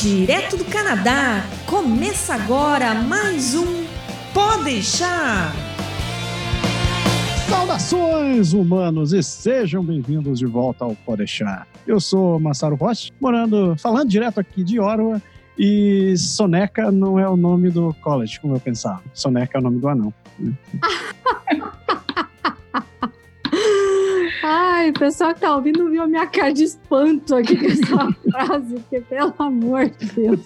Direto do Canadá, começa agora mais um Pode deixar. Saudações, humanos, e sejam bem-vindos de volta ao Pode deixar. Eu sou Massaro Rocha, morando, falando direto aqui de Orwa, e Soneca não é o nome do college, como eu pensava. Soneca é o nome do anão. Ai, o pessoal que tá ouvindo viu a minha cara de espanto aqui com essa frase, porque pelo amor de Deus.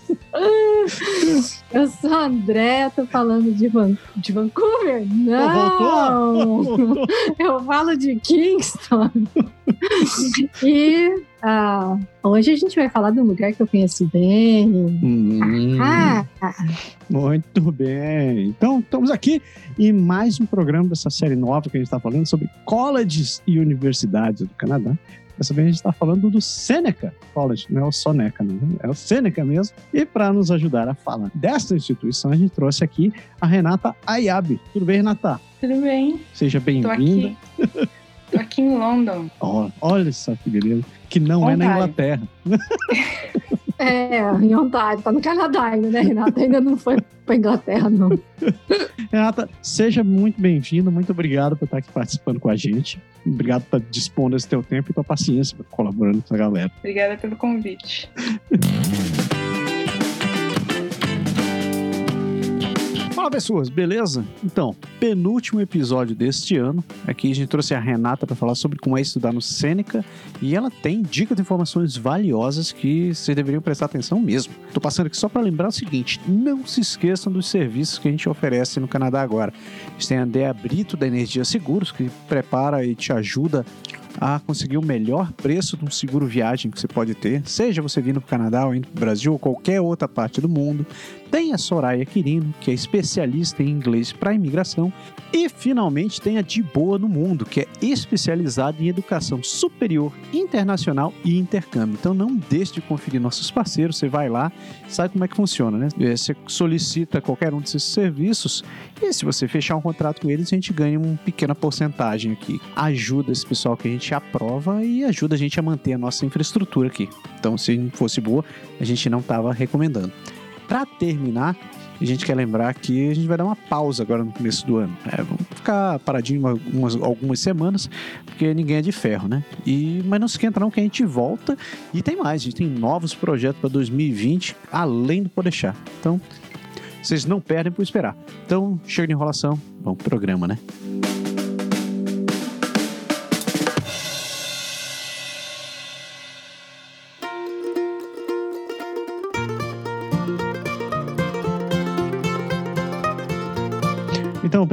Eu sou a André, tô falando de, Van de Vancouver? Não! Eu falo de Kingston. E ah, hoje a gente vai falar de um lugar que eu conheço bem. Hum, Ah, muito bem. Então, estamos aqui em mais um programa dessa série nova que a gente está falando sobre colleges e universidades do Canadá. Dessa vez a gente está falando do Seneca College, não é o Soneca, não, é o Seneca mesmo. E para nos ajudar a falar desta instituição, a gente trouxe aqui a Renata Ayabe. Tudo bem, Renata? Tudo bem? Seja bem-vinda. aqui. Em London. Ó, olha só que beleza. Que não é na Ontário. Inglaterra. é, em Ontário, tá no Canadá ainda, né, Renata? Ainda não foi pra Inglaterra, não. Renata, seja muito bem-vinda, muito obrigado por estar aqui participando com a gente. Obrigado por estar dispondo esse teu tempo e tua paciência colaborando com a galera. Obrigada pelo convite. Fala pessoas, beleza? Então, penúltimo episódio deste ano. Aqui a gente trouxe a Renata para falar sobre como é estudar no Sêneca e ela tem dicas de informações valiosas que vocês deveriam prestar atenção mesmo. Tô passando aqui só para lembrar o seguinte: não se esqueçam dos serviços que a gente oferece no Canadá agora. A gente tem a Dea Brito da Energia Seguros que prepara e te ajuda a conseguir o melhor preço de um seguro viagem que você pode ter, seja você vindo para o Canadá ou indo para o Brasil ou qualquer outra parte do mundo. Tem a Soraya Quirino, que é especialista em inglês para imigração. E finalmente tem a De Boa no Mundo, que é especializada em educação superior, internacional e intercâmbio. Então não deixe de conferir nossos parceiros, você vai lá, sabe como é que funciona, né? Eh, Você solicita qualquer um desses serviços e se você fechar um contrato com eles, a gente ganha uma pequena porcentagem aqui. Ajuda esse pessoal que a gente aprova e ajuda a gente a manter a nossa infraestrutura aqui. Então, se não fosse boa, a gente não estava recomendando. Para terminar, a gente quer lembrar que a gente vai dar uma pausa agora no começo do ano. É, vamos ficar paradinho algumas, algumas semanas, porque ninguém é de ferro, né? E, mas não se esquenta não que a gente volta e tem mais. A gente tem novos projetos para 2020, além do Podeixar. Então, vocês não perdem por esperar. Então, chega de enrolação, vamos pro programa, né?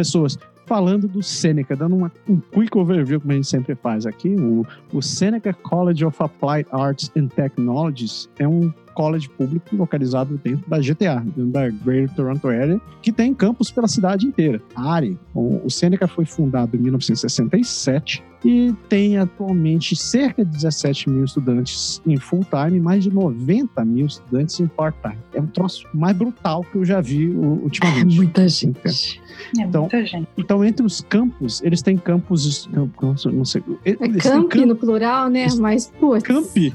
Pessoas, falando do Seneca, dando uma, um quick overview, como a gente sempre faz aqui, o, o Seneca College of Applied Arts and Technologies é um college público localizado dentro da GTA, dentro da Greater Toronto Area, que tem campus pela cidade inteira. A área, o, Seneca foi fundado em 1967 e tem atualmente cerca de 17 mil estudantes em full-time e mais de 90 mil estudantes em part-time. É um troço mais brutal que eu já vi ultimamente. Muita gente. É Então, muita gente. Então, entre os campos, eles têm campos. campos, Não sei. É têm campi no plural, né? Mas, putz. campi.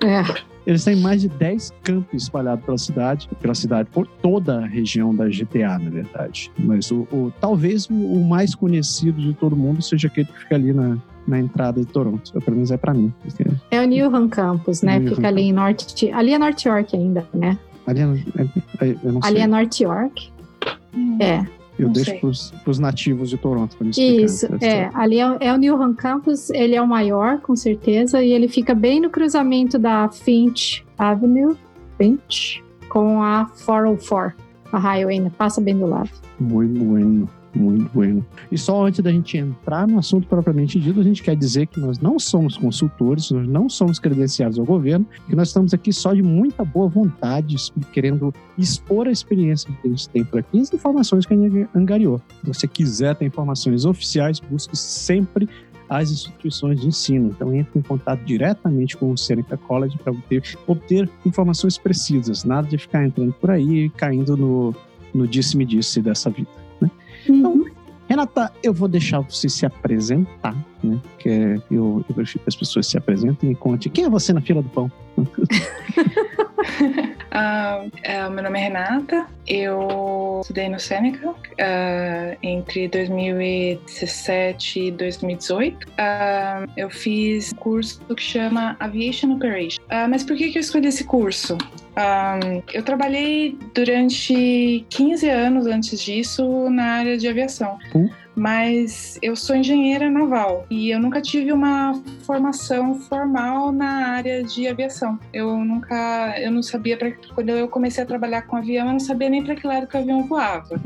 É. Eles têm mais de 10 campos espalhados pela cidade, pela cidade, por toda a região da GTA, na verdade. Mas o, o- talvez o, o mais conhecido de todo mundo seja aquele que fica ali na, na entrada de Toronto. Pelo menos é pra mim. É o Newham Campus, né? Newham Fica ali em Norte. Ali é North York ainda, né? Ali, é- é- não Ali é North York. Hum, É. eu não deixo pros, pros nativos de Toronto pra me explicar. Isso, é. Ali é, é o Newham Campus, ele é o maior, com certeza, e ele fica bem no cruzamento da Finch Avenue, Finch, com a 404, a highway, né? passa bem do lado. Muito bueno, muito bueno. E só antes da gente entrar no assunto propriamente dito, a gente quer dizer que nós não somos consultores, nós não somos credenciados ao governo, que nós estamos aqui só de muita boa vontade, querendo expor a experiência que a gente tem por aqui e as informações que a gente angariou. Se você quiser ter informações oficiais, busque sempre as instituições de ensino. Então, entre em contato diretamente com o Seneca College para obter, obter informações precisas, nada de ficar entrando por aí e caindo no, no disse-me-disse dessa vida. Então, Renata, eu vou deixar você se apresentar, né? Que é- eu, eu prefiro que as pessoas se apresentem e conte quem é você na fila do pão. Ah, é, meu nome é Renata, eu estudei no Seneca ah, entre 2017 e 2018. Ah, eu fiz um curso que chama Aviation Operation. Mas por que, que eu escolhi esse curso? Um, eu trabalhei durante 15 anos antes disso na área de aviação. Mas eu sou engenheira naval e eu nunca tive uma formação formal na área de aviação. Eu nunca, eu não sabia para quando eu comecei a trabalhar com avião, eu não sabia nem para que lado que o avião voava.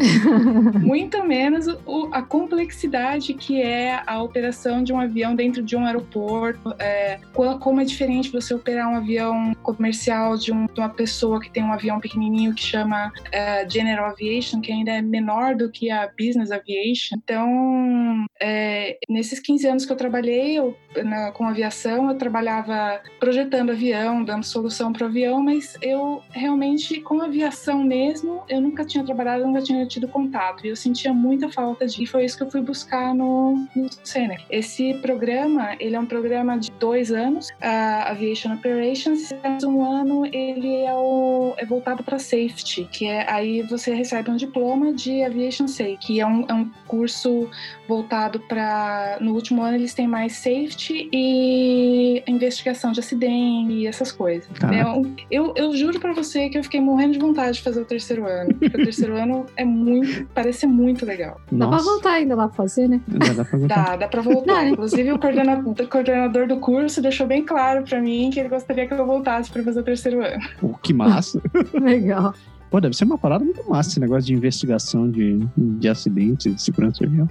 Muito menos o, a complexidade que é a operação de um avião dentro de um aeroporto, é, como é diferente você operar um avião comercial de, um, de uma pessoa que tem um avião pequenininho que chama é, General Aviation, que ainda é menor do que a Business Aviation Aviation. Então, é, nesses 15 anos que eu trabalhei eu, na, com aviação, eu trabalhava projetando avião, dando solução para o avião, mas eu realmente, com aviação mesmo, eu nunca tinha trabalhado, nunca tinha tido contato. E eu sentia muita falta de. E foi isso que eu fui buscar no, no Senec. Esse programa, ele é um programa de dois anos, a Aviation Operations. Um ano ele é, o, é voltado para safety, que é aí você recebe um diploma de Aviation Safety, que é um, é um um curso voltado para. No último ano, eles têm mais safety e investigação de acidente e essas coisas. Tá. Eu, eu, eu juro para você que eu fiquei morrendo de vontade de fazer o terceiro ano. Porque o terceiro ano é muito. parece ser muito legal. Dá pra Nossa. voltar ainda lá fazer, né? Dá, dá pra voltar. Dá, dá pra voltar. Né? Inclusive, o coordenador, o coordenador do curso deixou bem claro para mim que ele gostaria que eu voltasse para fazer o terceiro ano. Pô, que massa. Legal. Pô, deve ser uma parada muito massa esse negócio de investigação de, de acidentes, de segurança de avião.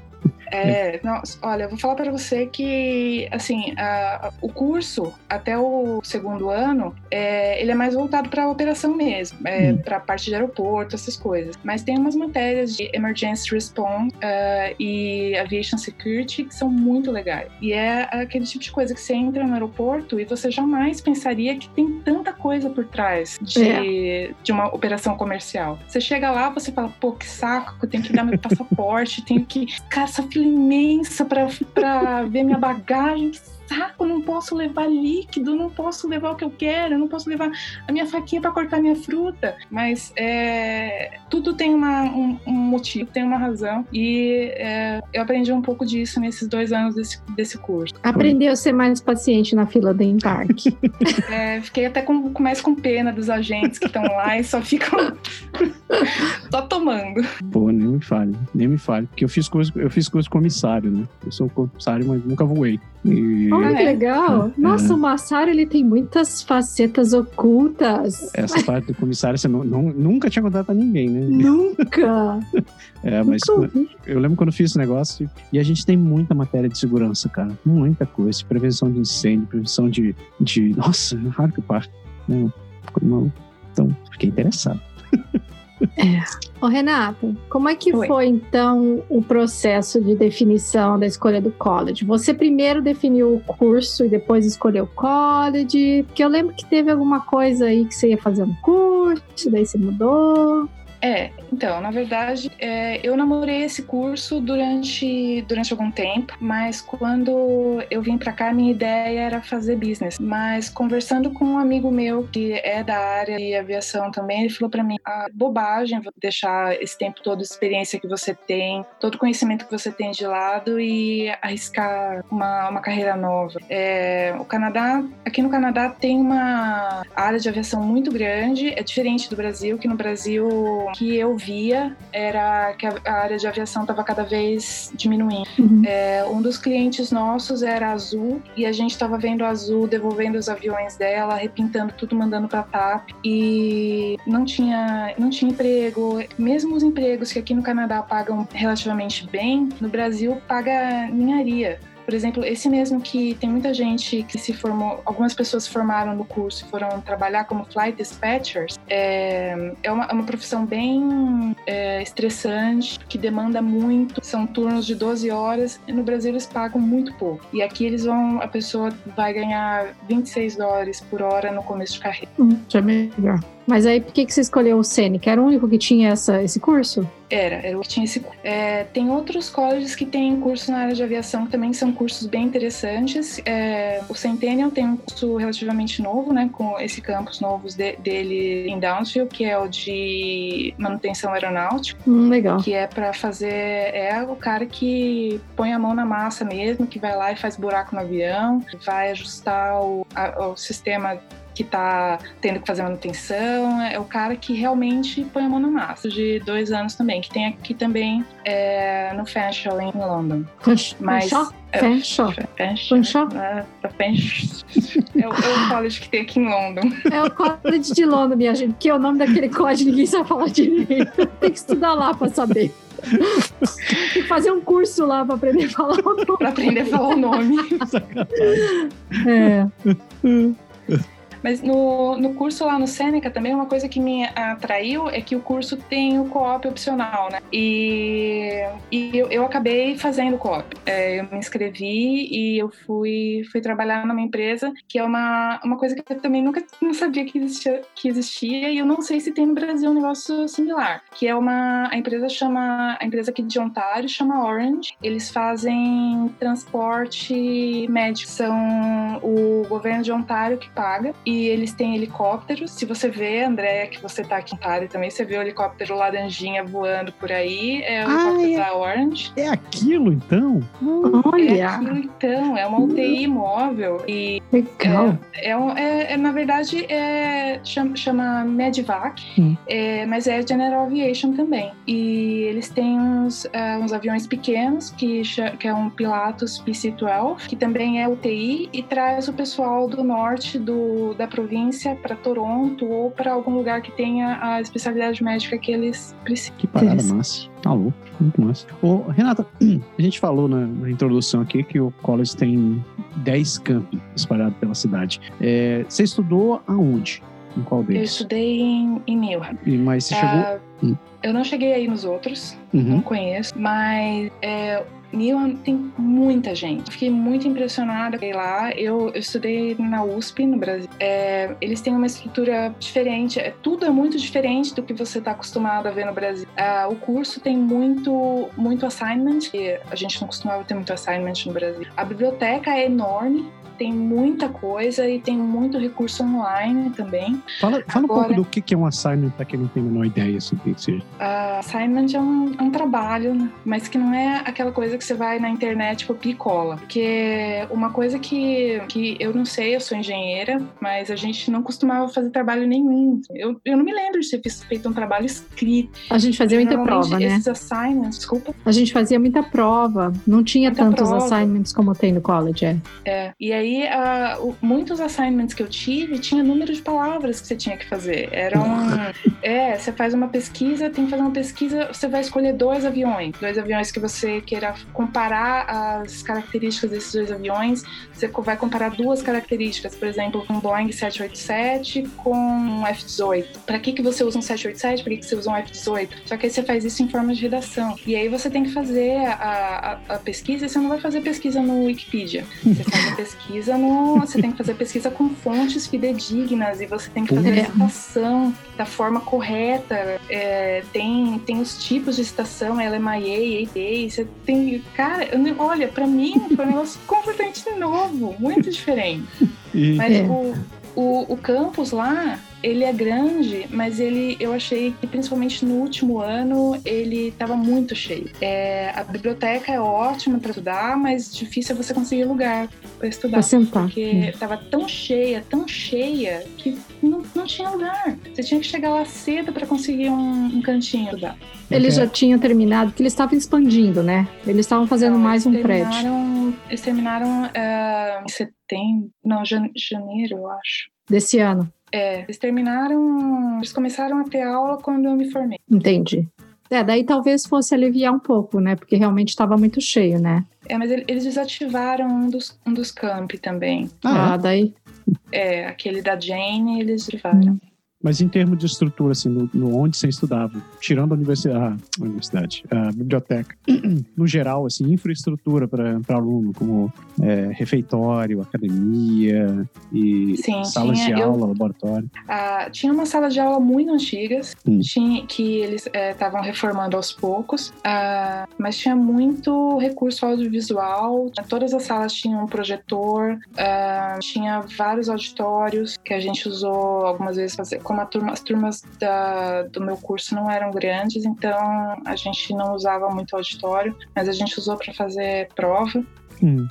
É, não, olha, eu vou falar para você que, assim, a- o curso até o segundo ano, é, ele é mais voltado para a operação mesmo, é, Hum. para a parte de aeroporto, essas coisas. Mas tem umas matérias de emergency response é, e aviation security que são muito legais. E é aquele tipo de coisa que você entra no aeroporto e você jamais pensaria que tem tanta coisa por trás de, de uma operação comercial. Você chega lá, você fala, pô, que saco, eu tenho que dar meu passaporte, tenho que. Cara, essa fila imensa pra, pra ver minha bagagem, que saco, não posso levar líquido, não posso levar o que eu quero, não posso levar a minha faquinha pra cortar minha fruta. Mas é, tudo tem uma, um, um motivo, tem uma razão. E é, eu aprendi um pouco disso nesses dois anos desse, desse curso. Aprendeu a ser mais paciente na fila do embarque. É, fiquei até com- mais com pena dos agentes que estão lá e só ficam só tomando. Pô, nem me fale, nem me fale. Porque eu fiz curso, eu fiz curso comissário, né? Eu sou comissário, mas nunca voei. E Olha que é. legal. Nossa, o Massaro, ele tem muitas facetas ocultas. essa parte do comissário você não, não- nunca tinha contado pra ninguém, né? Nunca. É, mas Nunca eu lembro quando eu fiz esse negócio e a gente tem muita matéria de segurança, cara. Muita coisa. Prevenção de incêndio, prevenção de. de nossa, raro que não. Então, fiquei interessado. Ô, Renata, como é que Oi. foi então o processo de definição da escolha do college? Você primeiro definiu o curso e depois escolheu o college? Porque eu lembro que teve alguma coisa aí que você ia fazer um curso, daí você mudou. É, então, na verdade, é, eu namorei esse curso durante, durante algum tempo, mas quando eu vim pra cá, minha ideia era fazer business. Mas conversando com um amigo meu que é da área de aviação também, ele falou pra mim: ah, bobagem deixar esse tempo todo, experiência que você tem, todo conhecimento que você tem de lado e arriscar uma, uma carreira nova. É, o Canadá, aqui no Canadá tem uma área de aviação muito grande, é diferente do Brasil, que no Brasil que eu via era que a, área de aviação estava cada vez diminuindo. Uhum. É, um dos clientes nossos era Azul e a gente estava vendo a Azul devolvendo os aviões dela, repintando tudo, mandando para TAP e não tinha não tinha emprego. Mesmo os empregos que aqui no Canadá pagam relativamente bem, no Brasil paga ninharia. Por exemplo, esse mesmo que tem muita gente que se formou, algumas pessoas se formaram no curso e foram trabalhar como flight dispatchers, é, é, uma, é uma profissão bem é, estressante, que demanda muito, são turnos de 12 horas, e no Brasil eles pagam muito pouco. E aqui eles vão, a pessoa vai ganhar 26 dólares por hora no começo de carreira. Hum, já é melhor. Mas aí, por que, que você escolheu o Seneca? Era o único que tinha essa, esse curso? Era, era o que tinha esse é, Tem outros colleges que têm curso na área de aviação que também são cursos bem interessantes. É, o Centennial tem um curso relativamente novo, né? Com esse campus novos de, dele em Downsville, que é o de manutenção aeronáutica. Hum, legal. Que é para fazer. É o cara que põe a mão na massa mesmo, que vai lá e faz buraco no avião, vai ajustar o, a, o sistema que está tendo que fazer manutenção, é o cara que realmente põe a mão na massa. De dois anos também, que tem aqui também é, no Fanshawe em London. Mas é, Fanshawe? Fanshawe? É, é, o, é o college que tem aqui em London. É o college de London, minha gente, porque é o nome daquele college ninguém sabe falar direito. Tem que estudar lá para saber. Tem que fazer um curso lá para aprender a falar o nome. Para aprender a falar o nome. é. Mas no, no curso lá no Seneca também, uma coisa que me atraiu é que o curso tem o co-op opcional, né? E, e eu, eu acabei fazendo co-op. É, eu me inscrevi e eu fui, fui trabalhar numa empresa que é uma, uma coisa que eu também nunca não sabia que existia, que existia e eu não sei se tem no Brasil um negócio similar, que é uma a empresa chama a empresa aqui de Ontário chama Orange. Eles fazem transporte médico. São o governo de Ontário que paga e eles têm helicópteros. Se você vê, André, que você tá aqui em Ontário também, você vê o helicóptero laranjinha voando por aí, é o ah, helicóptero é, da Orange. É aquilo então? Olha! É aquilo então, é uma UTI móvel e Legal. É, é, é, é na verdade é chama, chama Medivac, hum. é, mas é General Aviation também. E eles têm uns, uh, uns aviões pequenos que, que é um Pilatus PC-12, que também é UTI e traz o pessoal do norte do da província para Toronto ou para algum lugar que tenha a especialidade médica que eles precisam. Que parada massa. Tá louco, muito massa. Ô, Renata, a gente falou na, na, introdução aqui que o college tem 10 campi espalhados pela cidade. É, você estudou aonde? Em qual deles? Eu estudei em, em Newham. E, mas você uh, chegou... Hum. Eu não cheguei aí nos outros, uhum. não conheço, mas é, Newham tem muita gente. Fiquei muito impressionada lá. Eu, eu estudei na USP, no Brasil. É, eles têm uma estrutura diferente. É, tudo é muito diferente do que você está acostumado a ver no Brasil. É, o curso tem muito, muito assignment. a gente não costumava ter muito assignment no Brasil. A biblioteca é enorme tem muita coisa e tem muito recurso online também. Fala, fala Agora, um pouco do que é um assignment para quem não tem a menor ideia sobre o que seja. Uh, assignment é um, é um, trabalho, mas que não é aquela coisa que você vai na internet copiar e cola. Porque uma coisa que, que eu não sei, eu sou engenheira, mas a gente não costumava fazer trabalho nenhum. Eu, eu não me lembro de ter feito um trabalho escrito. A gente fazia muita prova, né? Esses assignments, desculpa. A gente fazia muita prova. Não tinha muita tantos prova. assignments como tem no college, é. É. E aí aí, muitos assignments que eu tive tinha número de palavras que você tinha que fazer. Era um. é, você faz uma pesquisa, tem que fazer uma pesquisa, você vai escolher dois aviões. Dois aviões que você queira comparar as características desses dois aviões. Você vai comparar duas características, por exemplo, um Boeing 787 com um F-18. Para que, que você usa um 787? Para que, que você usa um F-18? Só que aí você faz isso em forma de redação. E aí você tem que fazer a, a, a pesquisa, você não vai fazer pesquisa no Wikipedia. Você faz a pesquisa pesquisa no. Você tem que fazer pesquisa com fontes fidedignas e você tem que fazer a citação da forma correta. É, tem, tem os tipos de citação, LMIA, ADA. Você tem. Cara, eu, olha, pra mim foi um negócio completamente novo, muito diferente. Mas é. o, o, o campus lá, ele é grande, mas ele, eu achei que principalmente no último ano ele estava muito cheio. É, a biblioteca é ótima para estudar, mas difícil é você conseguir lugar para estudar. Pra sentar. Porque estava tão cheia, tão cheia, que não, não tinha lugar. Você tinha que chegar lá cedo para conseguir um, um cantinho estudar. Eles já tinham terminado, porque eles estavam expandindo, né? Eles estavam fazendo não, mais um prédio. Eles terminaram uh, em setembro, não, janeiro, eu acho. Desse ano. É, eles terminaram, eles começaram a ter aula quando eu me formei. Entendi. É, daí talvez fosse aliviar um pouco, né? Porque realmente estava muito cheio, né? É, mas eles desativaram um dos, um dos campi também. Ah, ah daí? É, aquele da Jane, eles desativaram. Mas em termos de estrutura, assim, no, no onde você estudava, tirando a universidade, a universidade, a biblioteca, no geral, assim, infraestrutura para aluno, como é, refeitório, academia e Sim, salas tinha- de eu- aula, laboratório. Ah, tinha uma sala de aula muito antigas, Hum. tinha, que eles estavam reformando aos poucos, ah, mas tinha muito recurso audiovisual. Todas as salas tinham um projetor, ah, tinha vários auditórios que a gente usou algumas vezes. Fazer, como turma- as turmas da- do meu curso não eram grandes, então a gente não usava muito auditório, mas a gente usou para fazer prova. Hum.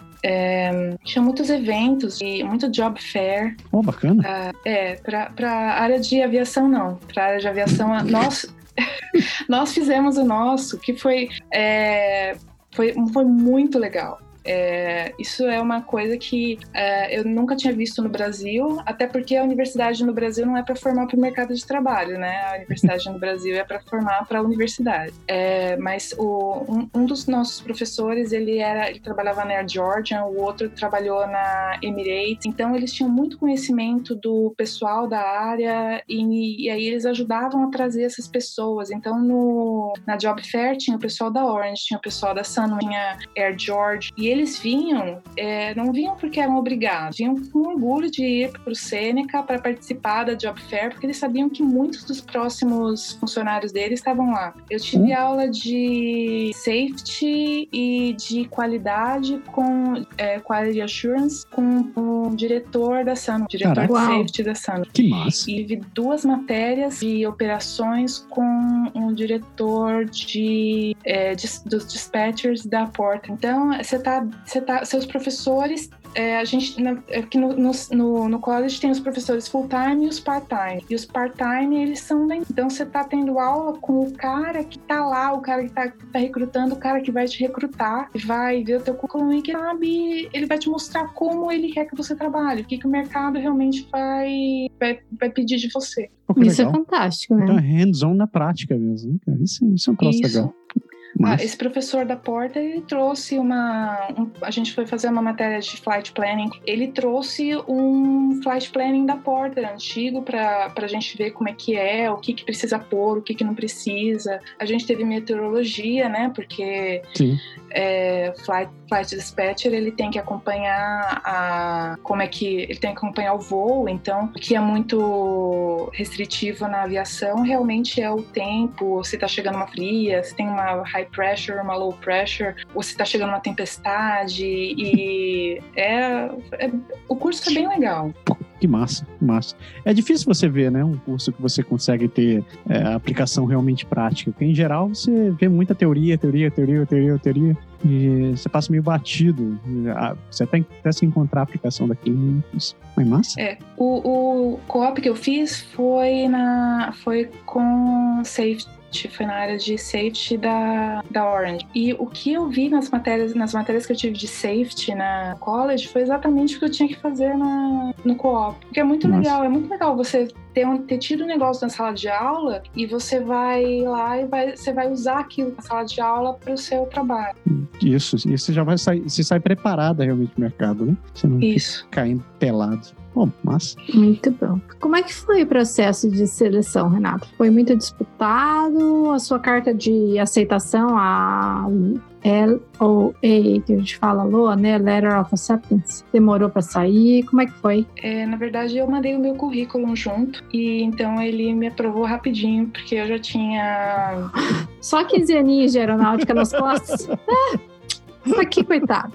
Tinha muitos eventos e muito job fair. Oh, bacana. É, para a área de aviação, não. Para a área de aviação, nós, nós fizemos o nosso, que foi, é, foi, foi muito legal. É, isso é uma coisa que é, eu nunca tinha visto no Brasil, até porque a universidade no Brasil não é para formar para o mercado de trabalho, né? A universidade no Brasil é para formar para a universidade. É, mas o, um, um dos nossos professores, ele era, ele trabalhava na Air Georgian, o outro trabalhou na Emirates, então eles tinham muito conhecimento do pessoal da área e, e aí eles ajudavam a trazer essas pessoas. Então no, na Job Fair tinha o pessoal da Orange, tinha o pessoal da Sun, tinha Air George e vinham, é, não vinham porque eram obrigados, vinham com orgulho de ir para o Seneca para participar da Job Fair, porque eles sabiam que muitos dos próximos funcionários deles estavam lá. Eu tive aula de safety e de qualidade com é, quality assurance com o diretor da Sun, o diretor Caraca. de safety da Sun. Que massa. E vi duas matérias de operações com um diretor de, é, dis- dos dispatchers da porta. Então, você tá, você tá, seus professores, é, a gente na- aqui no, no, no, no college tem os professores full-time e os part-time. E os part-time, eles são da... Então, você tá tendo aula com o cara que tá lá, o cara que tá, que tá recrutando, o cara que vai te recrutar, vai ver o teu currículo e que sabe, ele vai te mostrar como ele quer que você trabalhe, o que, que o mercado realmente vai, vai, vai pedir de você. Pô, Isso é legal. fantástico, né? Então é hands-on na prática mesmo, né? Isso, isso é um troço Isso. legal. Ah, Mas, esse professor da Porta, ele trouxe uma. um- a gente foi fazer uma matéria de flight planning. Ele trouxe um flight planning da Porter antigo para a gente ver como é que é, o que, que precisa pôr, o que, que não precisa. A gente teve meteorologia, né? Porque é, flight, flight dispatcher ele tem que acompanhar a como é que ele tem que acompanhar o voo então o que é muito restritivo na aviação realmente é o tempo se está chegando uma fria se tem uma high pressure uma low pressure ou se está chegando uma tempestade e é, é- o curso é bem legal Que massa, que massa. É difícil você ver, né, um curso que você consegue ter é, aplicação realmente prática. Porque, em geral, você vê muita teoria, teoria, teoria, teoria, teoria, e você passa meio batido. Você até, até se encontrar a aplicação daquilo. Mas massa. É, o, o co-op que eu fiz foi na foi com safety, foi na área de safety da, da Orange. E o que eu vi nas matérias, nas matérias que eu tive de safety na college foi exatamente o que eu tinha que fazer na, no co-op. Porque é muito Nossa. legal, é muito legal você ter, um, ter tido um negócio na sala de aula e você vai lá e vai, você vai usar aquilo na sala de aula para o seu trabalho. Isso, você já vai sair, você sai preparada realmente no mercado, né? Você não Isso. fica caindo pelado. Pô, massa. Muito bom. Como é que foi o processo de seleção, Renato? Foi muito disputado? A sua carta de aceitação, a LOA, que a gente fala LOA, né? Letter of Acceptance, demorou para sair? Como é que foi? É, na verdade, eu mandei o meu currículo junto e então ele me aprovou rapidinho, porque eu já tinha. Só 15 aninhos de aeronáutica nas costas? Ah, isso aqui, coitado.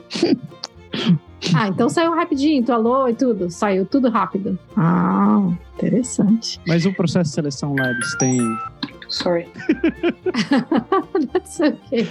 Ah, então saiu rapidinho, tu alô e tudo. Saiu tudo rápido. Ah, interessante. Mas o processo de seleção lá, eles têm. Sorry. That's okay.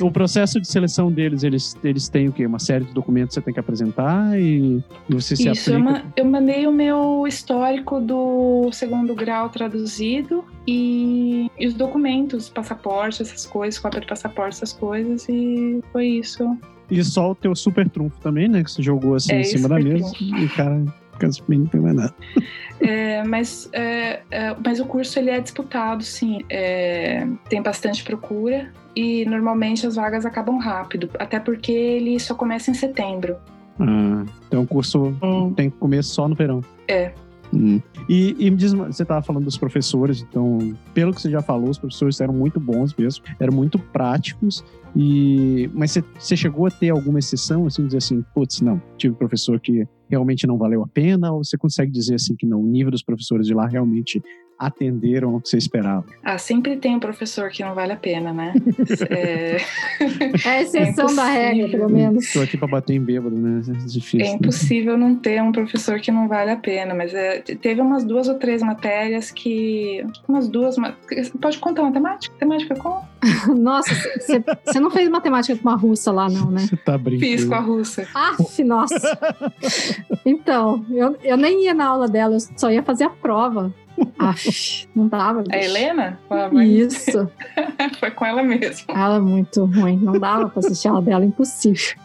O processo de seleção deles, eles, eles têm o quê? Uma série de documentos que você tem que apresentar e, você se Isso, eu, aplica. ma- eu mandei o meu histórico do segundo grau traduzido e, e os documentos, passaporte, essas coisas, cópia de passaporte, essas coisas, e foi isso. E só o teu super trunfo também, né? Que você jogou assim É, em cima da mesa. E o cara fica assim, não tem mais nada. É, mas, é, é, mas o curso ele é disputado, sim. É, tem bastante procura e normalmente as vagas acabam rápido, até porque ele só começa em setembro. Ah, então o curso tem começo só no verão. Hum. E, e me diz, você estava falando dos professores, então, pelo que você já falou, os professores eram muito bons mesmo, eram muito práticos. E mas você, você chegou a ter alguma exceção, assim, dizer assim, putz, não, tive professor que realmente não valeu a pena, ou você consegue dizer assim que não, o nível dos professores de lá realmente atenderam ao que você esperava? Ah, sempre tem um professor que não vale a pena, né? é... é a exceção é da regra, pelo menos. Estou aqui para bater em bêbado, né? É difícil. É impossível né? não ter um professor que não vale a pena, mas é, teve umas duas ou três matérias que. Umas duas. Pode contar matemática? Matemática com? Nossa, você não fez matemática com uma russa lá, não, né? Você tá brincando. Fiz com a russa. Aff, nossa. Então, eu, eu nem ia na aula dela, eu só ia fazer a prova. Aff, não dava. A Helena? Isso. Foi com ela mesmo. Ela é muito ruim. Não dava pra assistir a aula dela, impossível.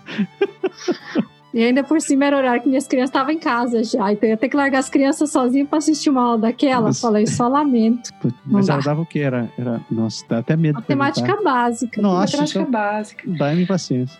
E ainda por cima era horário que minhas crianças estavam em casa já. Então eu ia ter que largar as crianças sozinhas pra assistir uma aula daquela. Mas... Falei, só lamento. Mas ela dava o que? Era, era. Nossa, dá até medo. Matemática básica. Nossa, Matemática básica. Dá-me paciência.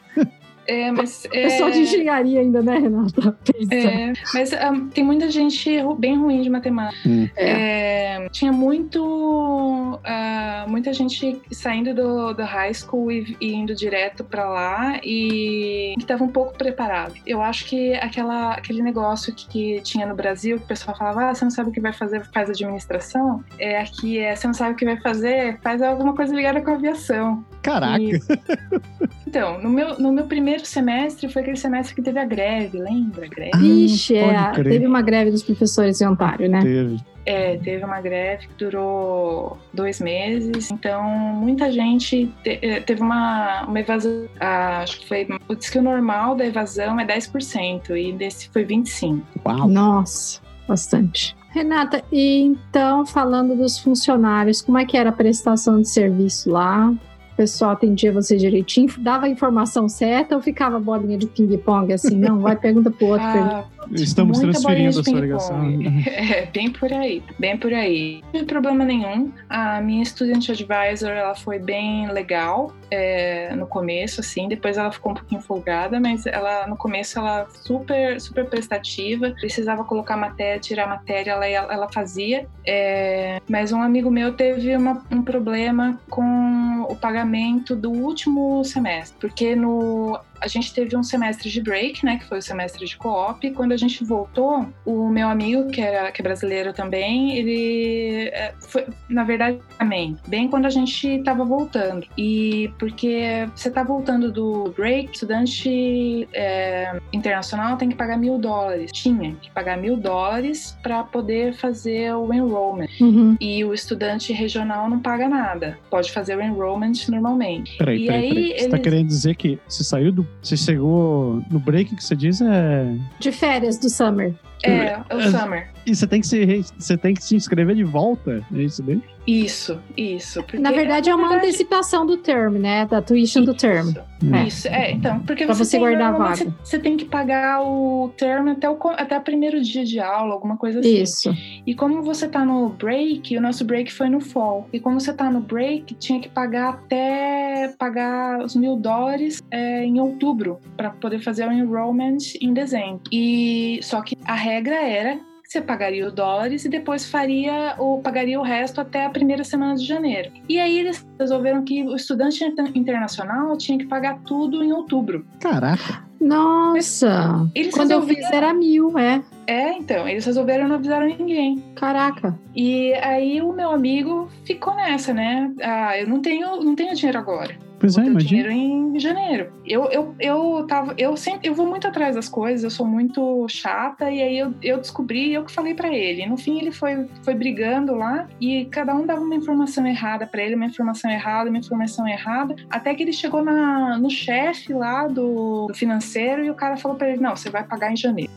É, mas, é... Pessoal de engenharia ainda, né, Renata? É, mas um, ah, tem muita gente bem ruim de matemática. Hum. É. tinha muito. Uh, muita gente saindo do, do high school e, e indo direto para lá e que estava um pouco preparado. Eu acho que aquela, aquele negócio que, que, tinha no Brasil, que o pessoal falava, ah, você não sabe o que vai fazer, faz administração. É, aqui é, você não sabe o que vai fazer, faz alguma coisa ligada com aviação. Caraca! E, então, no meu, no meu primeiro semestre foi aquele semestre que teve a greve, lembra? Greve. Ixi, é, teve uma greve dos professores em Ontário, né? Teve. É, teve uma greve que durou dois meses, então muita gente te, é, teve uma, uma evasão. Ah, acho que foi. Diz que o normal da evasão é 10%, e desse foi 25%. Uau! Nossa, bastante. Renata, e então falando dos funcionários, como é que era a prestação de serviço lá? Pessoal atendia você direitinho, dava a informação certa ou ficava bolinha de ping-pong assim? Não, vai pergunta pro outro. Ah, Estamos transferindo a sua ligação. É, bem por aí, bem por aí. Não tem problema nenhum. A minha student advisor, ela foi bem legal é, no começo, assim. Depois ela ficou um pouquinho folgada, mas ela no começo ela super, super prestativa. Precisava colocar matéria, tirar matéria, ela, ela fazia. É, mas um amigo meu teve uma, um problema com o pagamento do último semestre, porque no a gente teve um semestre de break, né, que foi o semestre de co-op. Quando a gente voltou, o meu amigo, que, era, que é brasileiro também, ele é, foi, na verdade, também, bem quando a gente estava voltando. E porque você está voltando do break, estudante é, internacional tem que pagar mil dólares. Tinha que pagar mil dólares para poder fazer o enrollment. Uhum. E o estudante regional não paga nada. Pode fazer o enrollment normalmente. Peraí, e peraí, aí, peraí. Você está querendo dizer que você saiu do você chegou no break que você diz é. De férias do Summer. É, é o Summer. E você tem que se, você tem que se inscrever de volta, é isso daí? Isso, isso. Na verdade, é uma verdade... antecipação do term, né? Da tuition isso, do term. É. Isso, é, então, porque pra você, você guardar a vaga. Você, você, tem que pagar o term até o, até o primeiro dia de aula, alguma coisa assim. Isso. E como você tá no break, o nosso break foi no fall. E como você tá no break, tinha que pagar até pagar os mil dólares é, em outubro, para poder fazer o enrollment em dezembro. E só que a regra era você pagaria os dólares e depois faria ou pagaria o resto até a primeira semana de janeiro. E aí eles resolveram que o estudante internacional tinha que pagar tudo em outubro. Caraca! Nossa! Eles Quando eu fiz era mil, é. É, então, eles resolveram e não avisaram ninguém. Caraca. E aí o meu amigo ficou nessa, né? Ah, eu não tenho, não tenho dinheiro agora. Pois é, imagina. dinheiro em janeiro. Eu, eu, eu tava, eu sempre, eu vou muito atrás das coisas, eu sou muito chata, e aí eu, eu descobri, eu que falei para ele. No fim, ele foi, foi brigando lá, e cada um dava uma informação errada para ele, uma informação errada, uma informação errada, até que ele chegou na, no chefe lá do, do, financeiro, e o cara falou para ele: Não, você vai pagar em janeiro.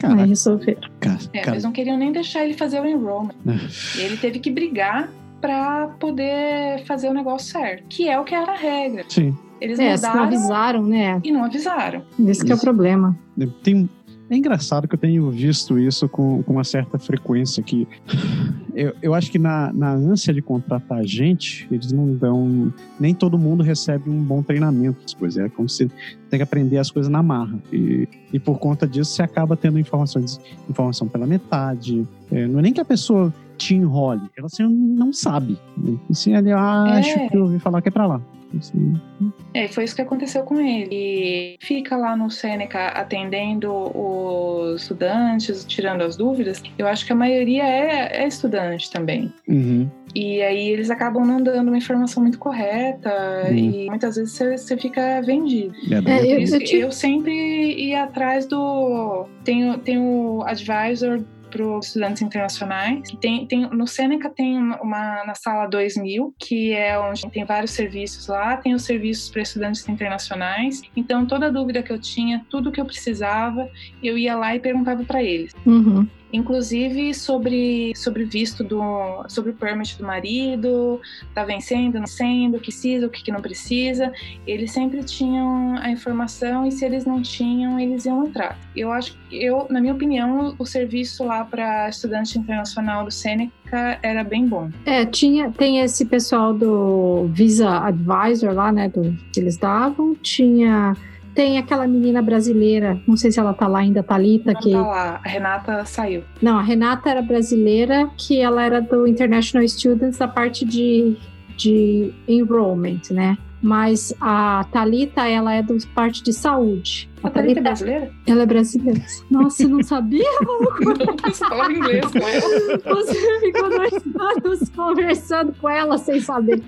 Cara. É, Eles não queriam nem deixar ele fazer o enrollment. e ele teve que brigar para poder fazer o negócio certo, que é o que era a regra. Sim. Eles é, mudaram não avisaram, né? E não avisaram. Esse é o problema. Tem É engraçado que eu tenho visto isso com, com uma certa frequência que eu, eu acho que na, na ânsia de contratar gente, eles não dão. Nem todo mundo recebe um bom treinamento coisas. É como se tem que aprender as coisas na marra. E, e por conta disso, você acaba tendo informações, informação pela metade. É, não é nem que a pessoa te enrole, ela assim, não sabe. Assim, ele acha É. que eu ouvi falar que é pra lá. Assim, É, foi isso que aconteceu com ele. Fica lá no Seneca atendendo os estudantes, tirando as dúvidas. Eu acho que a maioria é, é estudante também. uhum. E aí eles acabam não dando uma informação muito correta Hum. e muitas vezes você, fica vendido. É, É, eu- Por isso eu que tive- eu sempre ia atrás do. Tem, o- tem o advisor para os estudantes internacionais. Tem, tem, no Seneca tem uma, uma- na sala 2000, que é onde tem vários serviços lá, tem os serviços para estudantes internacionais. Então, toda dúvida que eu tinha, tudo que eu precisava, eu ia lá e perguntava para eles. Uhum. Inclusive sobre, sobre visto do. sobre o permit do marido, tá vencendo, não vencendo, o que precisa, o que não precisa. Eles sempre tinham a informação e se eles não tinham, eles iam entrar. Eu acho eu, na minha opinião, o serviço lá para estudante internacional do Seneca era bem bom. É, tinha, tem esse pessoal do Visa Advisor lá, né, do, que eles davam. Tinha, tem aquela menina brasileira, não sei se ela tá lá ainda, Thalita, Não que... tá lá, a Renata saiu. Não, a Renata era brasileira, que ela era do International Students, da parte de, de enrollment, né? Mas a Thalita, ela é do parte de saúde. A Thalita é brasileira? ela é brasileira. Nossa, não sabia? Você falava inglês com ela. Você ficou dois anos conversando com ela sem saber.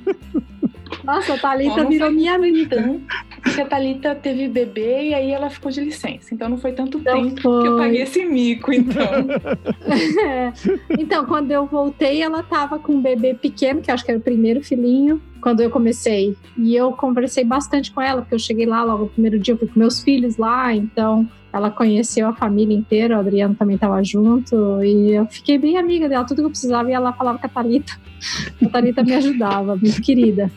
Nossa, a Thalita virou foi- minha amiga. Então, porque a Thalita teve bebê e aí ela ficou de licença. Então não foi tanto Então tempo que eu foi. paguei esse mico, então. É. Então, quando eu voltei, ela tava com um bebê pequeno, que acho que era o primeiro filhinho, quando eu comecei. E eu conversei bastante com ela, porque eu cheguei lá logo no primeiro dia, eu fui com meus filhos lá, então ela conheceu a família inteira, o Adriano também tava junto, e eu fiquei bem amiga dela, tudo que eu precisava, e ela falava com a Thalita. A Thalita me ajudava, muito querida.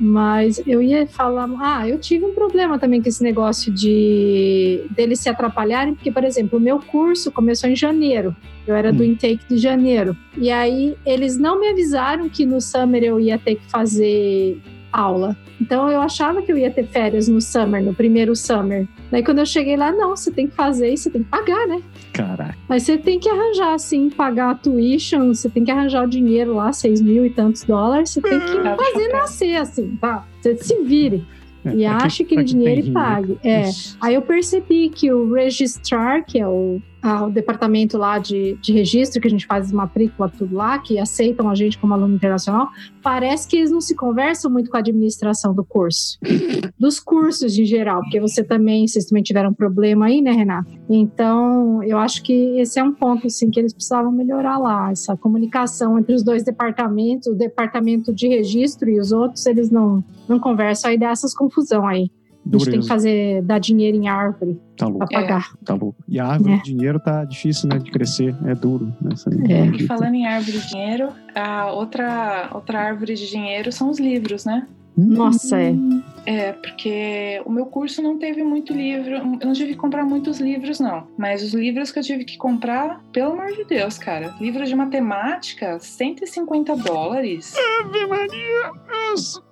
Mas eu ia falar, ah, eu tive um problema também com esse negócio de deles se atrapalharem, porque, por exemplo, o meu curso começou em janeiro. Eu era do Hum. intake de janeiro. E aí eles não me avisaram que no summer eu ia ter que fazer aula. Então eu achava que eu ia ter férias no summer, no primeiro summer. Daí quando eu cheguei lá, não, você tem que fazer e você tem que pagar, né? Caraca. Mas você tem que arranjar, assim, pagar a tuition, você tem que arranjar o dinheiro lá, seis mil e tantos dólares, você tem que de fazer nascer, assim, tá? Você se vire. É, E ache aquele dinheiro e pague. É. Isso. Aí eu percebi que o registrar, que é o, o departamento lá de, de registro, que a gente faz matrícula, tudo lá, que aceitam a gente como aluno internacional, parece que eles não se conversam muito com a administração do curso. Dos cursos em geral, porque você também, vocês também tiveram problema aí, né, Renata? Então, eu acho que esse é um ponto, assim, que eles precisavam melhorar lá, essa comunicação entre os dois departamentos, o departamento de registro e os outros, eles não, não conversam, aí dá essas confusão aí. A gente tem que fazer, dar dinheiro em árvore Tá louco, pra pagar. tá louco. E a árvore É. de dinheiro tá difícil, né, de crescer. É duro. Né, É. E falando em árvore de dinheiro, a outra, outra árvore de dinheiro são os livros, né? Hum, Nossa, é. É, porque o meu curso não teve muito livro, eu não tive que comprar muitos livros, não. Mas os livros que eu tive que comprar, pelo amor de Deus, cara. Livros de matemática, 150 dólares. Ave Maria! Nossa.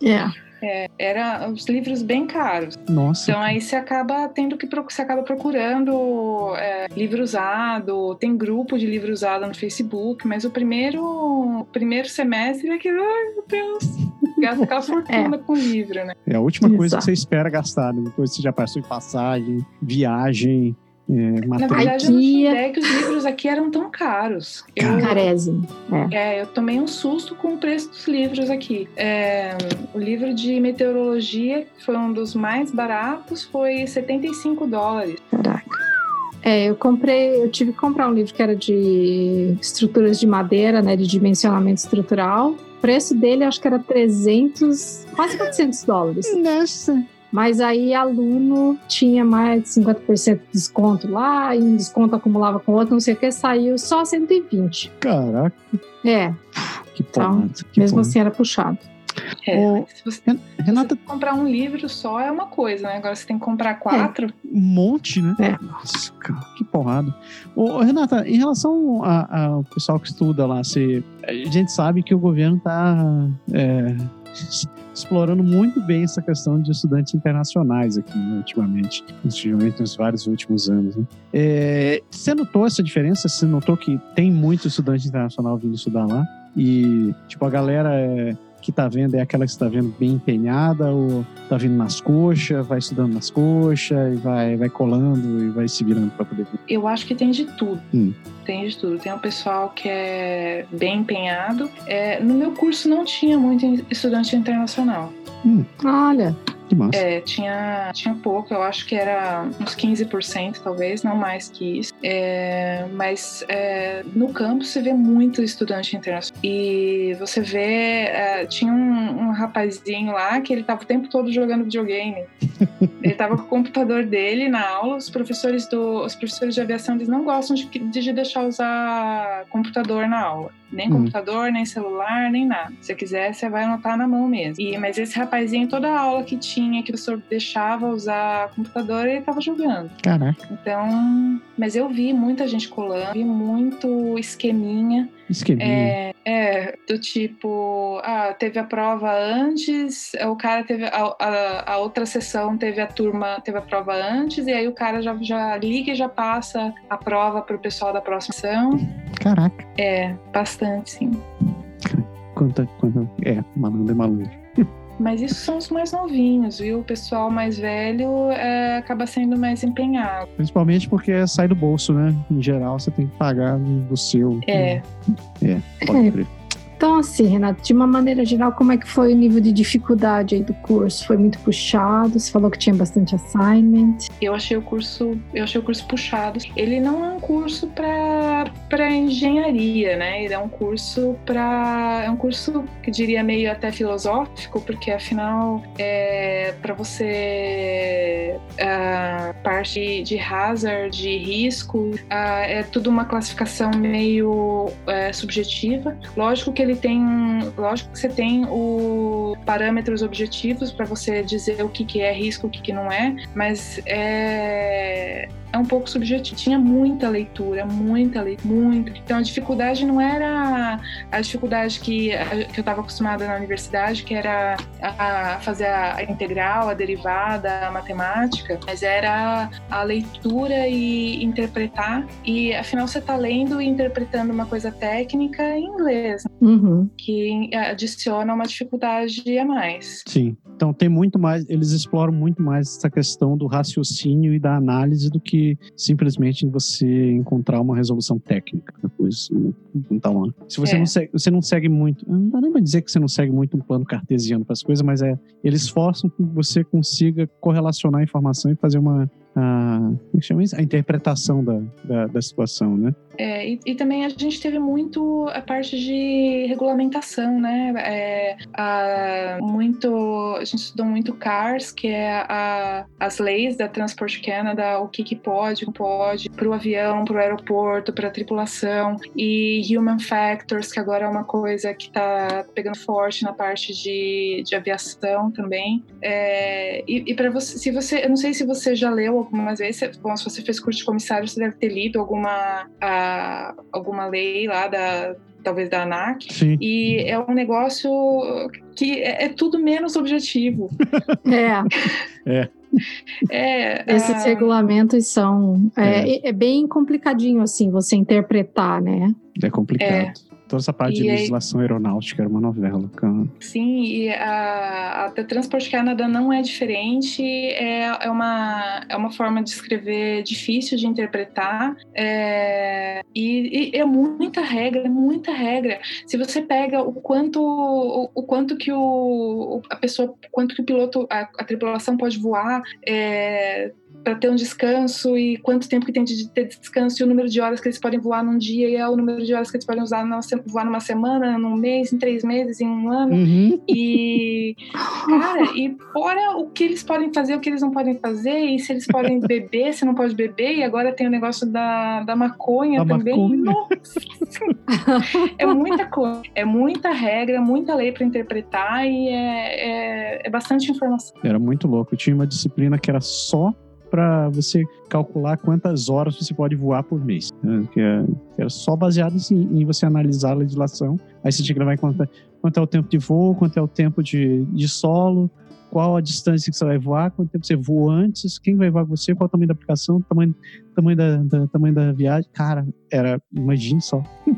É. Era os livros bem caros. Nossa. Então aí você acaba tendo que você acaba procurando é, livro usado, tem grupo de livro usado no Facebook, mas o primeiro o primeiro semestre é que, ai meu Deus, gasta aquela fortuna com livro, né? É a última coisa que você espera gastar, né? Depois você já passou em passagem, viagem, é, Na verdade, eu não tinha é- ideia que os livros aqui eram tão caros. Eu, Carésimo. é, eu tomei um susto com o preço dos livros aqui. É, o livro de meteorologia, que foi um dos mais baratos, foi 75 dólares. Caraca. É, eu comprei, eu tive que comprar um livro que era de estruturas de madeira, né, de dimensionamento estrutural. O preço dele acho que era 300, quase 400 dólares. Nossa. Mas aí aluno tinha mais de 50% de desconto lá, e um desconto acumulava com outro, não sei o que, saiu só 120. Caraca, É, que Então, que mesmo porrada. assim era puxado. É, se você, Ren- Renata, você comprar um livro só é uma coisa, né? Agora você tem que comprar quatro. um monte, né? É. Nossa, cara, que porrada. Ô, Renata, em relação ao pessoal que estuda lá, você, a gente sabe que o governo está explorando muito bem essa questão de estudantes internacionais aqui, né, ultimamente, ultimamente nos vários últimos anos. Né? É, você notou essa diferença? Você notou que tem muito estudante internacional vindo estudar lá? E, tipo, a galera é, que tá vendo é aquela que está vendo bem empenhada ou tá vindo nas coxas, vai estudando nas coxas e vai, vai colando e vai se virando para poder vir? Eu acho que tem de tudo. Hum. Tem de tudo. Tem um pessoal que é bem empenhado. É, no meu curso não tinha muito estudante internacional. Olha, Que massa. É, tinha, tinha pouco, eu acho que era uns 15%, talvez, não mais que isso. É, mas é, no campus você vê muito estudante internacional. E você vê. é, tinha um, um rapazinho lá que ele tava o tempo todo jogando videogame. ele tava com o computador dele na aula. Os professores, do, os professores de aviação eles não gostam de, de deixar usar computador na aula. Nem Hum. computador, nem celular, nem nada. Se você quiser, você vai anotar na mão mesmo. E, mas esse rapazinho, toda aula que tinha, que o professor deixava usar computador, ele tava jogando. Caraca, Então, mas eu vi muita gente colando, vi muito esqueminha. esqueminha. É, é, do tipo, ah, teve a prova antes, o cara teve a, a, a outra sessão teve a turma, teve a prova antes, e aí o cara já, já liga e já passa a prova pro pessoal da próxima sessão. Caraca, É, bastante, sim. quanta, quanta. É, malandro é malandro. Mas isso são os mais novinhos, viu? O pessoal mais velho é, acaba sendo mais empenhado. Principalmente porque sai do bolso, né? Em geral, você tem que pagar do seu. É, Pode É. crer. Então assim, Renato, de uma maneira geral, como é que foi o nível de dificuldade aí do curso? Foi muito puxado? Você falou que tinha bastante assignment. eu achei o curso, eu achei o curso puxado. Ele não é um curso para para engenharia, né? Ele é um curso para é um curso que diria meio até filosófico, porque afinal é para você a parte de hazard, de risco, ah, é tudo uma classificação meio é, subjetiva. Lógico que ele tem, lógico que você tem os parâmetros objetivos para você dizer o que, que é risco, o que, que não é, mas é, é um pouco subjetivo. Tinha muita leitura, muita leitura, muito. Então a dificuldade não era a dificuldade que, que eu estava acostumada na universidade, que era a fazer a integral, a derivada, a matemática, mas era a leitura e interpretar. E afinal você está lendo e interpretando uma coisa técnica em inglês, Uhum. que adiciona uma dificuldade a mais. Sim. Então tem muito mais, eles exploram muito mais essa questão do raciocínio e da análise do que simplesmente você encontrar uma resolução técnica. Depois, então, se você É. não segue, você não segue muito, não dá nem pra dizer que você não segue muito um plano cartesiano para as coisas, mas é, eles forçam que você consiga correlacionar a informação e fazer uma a, é a interpretação da, da, da situação, né? É, e, e também a gente teve muito a parte de regulamentação, né? É, a, muito, a gente estudou muito CARS, que é a, as leis da Transport Canada, o que, que pode, não pode, para o avião, para o aeroporto, para a tripulação, e Human Factors, que agora é uma coisa que está pegando forte na parte de, de aviação também. É, e e para você, se você, eu não sei se você já leu algumas vezes, bom, se você fez curso de comissário, você deve ter lido alguma, a, alguma lei lá da talvez da ANAC, Sim. e é um negócio que é, é tudo menos objetivo. É, É, esses ah, regulamentos são. É, é bem complicadinho, assim, você interpretar, né? É complicado. Toda essa parte E de aí- legislação aeronáutica era uma novela, cara. Sim, e a, a da Transport Canada não é diferente, é, é, uma, é uma forma de escrever difícil de interpretar, é, e, e é muita regra, muita regra. Se você pega o quanto, o, o quanto que o, a pessoa, quanto que o piloto, a, a tripulação pode voar, é, ter um descanso e quanto tempo que tem de ter descanso e o número de horas que eles podem voar num dia e é o número de horas que eles podem usar numa, voar numa semana, num mês, em três meses, em um ano. Uhum. E, cara, e fora o que eles podem fazer, o que eles não podem fazer, e se eles podem beber, se não pode beber, e agora tem o negócio da, da maconha Da também. maconha. Nossa! é muita coisa, é muita regra, muita lei para interpretar e é, é, é bastante informação. Era muito louco. Eu tinha uma disciplina que era só para você calcular quantas horas você pode voar por mês. né? Que é- que era só baseado assim, em você analisar a legislação. Aí você tinha que levar em conta quanto é o tempo de voo, quanto é o tempo de, de solo, qual a distância que você vai voar, quanto tempo você voou antes, quem vai voar com você, qual o tamanho da aplicação, tamanho, tamanho, da, da- tamanho da viagem. Cara, era, imagine só.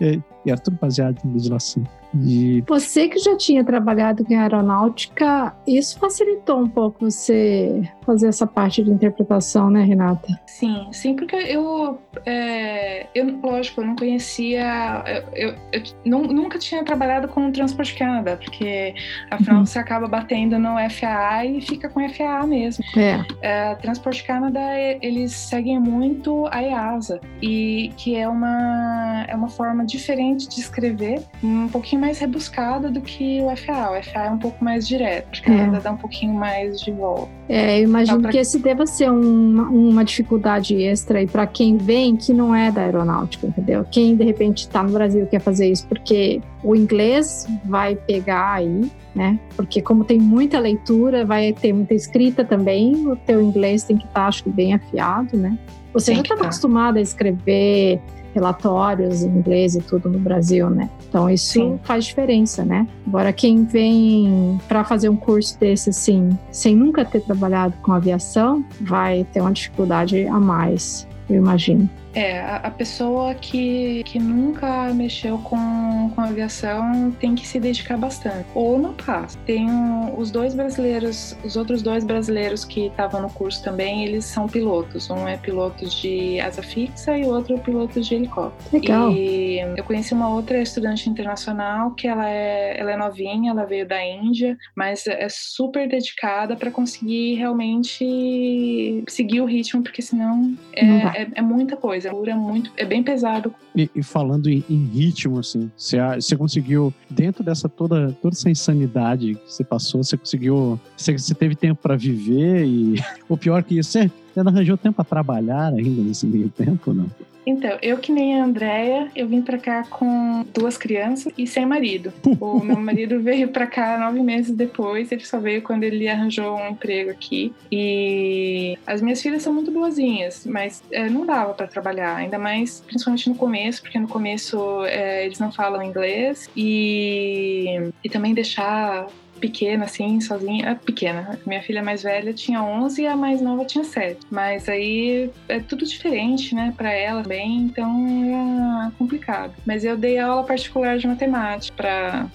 É, e era tudo baseado em legislação. E Você que já tinha trabalhado em aeronáutica, isso facilitou um pouco você fazer essa parte de interpretação, né, Renata? Sim, sim, porque eu, é, eu lógico, eu não conhecia, eu, eu- eu nu- nunca tinha trabalhado com o Transporte Canada, porque afinal Uhum. você acaba batendo no FAA e fica com FAA mesmo. É. É, Transporte Canada, eles seguem muito a EASA, e que é uma, é uma forma diferente de escrever, um pouquinho mais rebuscada do que o FAA. O FAA é um pouco mais direto, o Canada dá um pouquinho mais de volta. É, eu imagino Tá, pra- que esse deva ser uma, uma dificuldade extra aí para quem vem que não é da aeronáutica, entendeu? Quem de repente está no Brasil e quer fazer isso, porque o inglês vai pegar aí, né? Porque como tem muita leitura, vai ter muita escrita também, o teu inglês tem que estar, acho que, bem afiado, né? Você Tem já estava tá. acostumada a escrever relatórios em inglês e tudo no Brasil, né? Então isso Sim. faz diferença, né? Agora quem vem para fazer um curso desse assim, sem nunca ter trabalhado com aviação, vai ter uma dificuldade a mais, eu imagino. É, a, a pessoa que, que nunca mexeu com, com aviação tem que se dedicar bastante. Ou não passa. Tem um- os dois brasileiros, os outros dois brasileiros que estavam no curso também, eles são pilotos. Um é piloto de asa fixa e o outro é piloto de helicóptero. Legal. E eu conheci uma outra estudante internacional que ela é, ela é novinha, ela veio da Índia, mas é super dedicada para conseguir realmente seguir o ritmo, porque senão é, é, é muita coisa, é muito, é bem pesado. E, e falando em, em ritmo, assim, você, conseguiu, dentro dessa toda, toda essa insanidade que você passou, você conseguiu. Você, você teve tempo para viver e o pior que isso, você, você não arranjou tempo para trabalhar ainda nesse meio tempo, não? Então, eu que nem a Andrea, eu vim pra cá com duas crianças e sem marido. O meu marido veio pra cá nove meses depois, ele só veio quando ele arranjou um emprego aqui. E as minhas filhas são muito boazinhas, mas é, não dava pra trabalhar, ainda mais principalmente no começo, porque no começo é, eles não falam inglês e, e também deixar pequena, assim, sozinha. É pequena. Minha filha mais velha tinha 11 e a mais nova tinha 7. Mas aí é tudo diferente, né, pra ela bem, então era complicado. Mas eu dei aula particular de matemática pra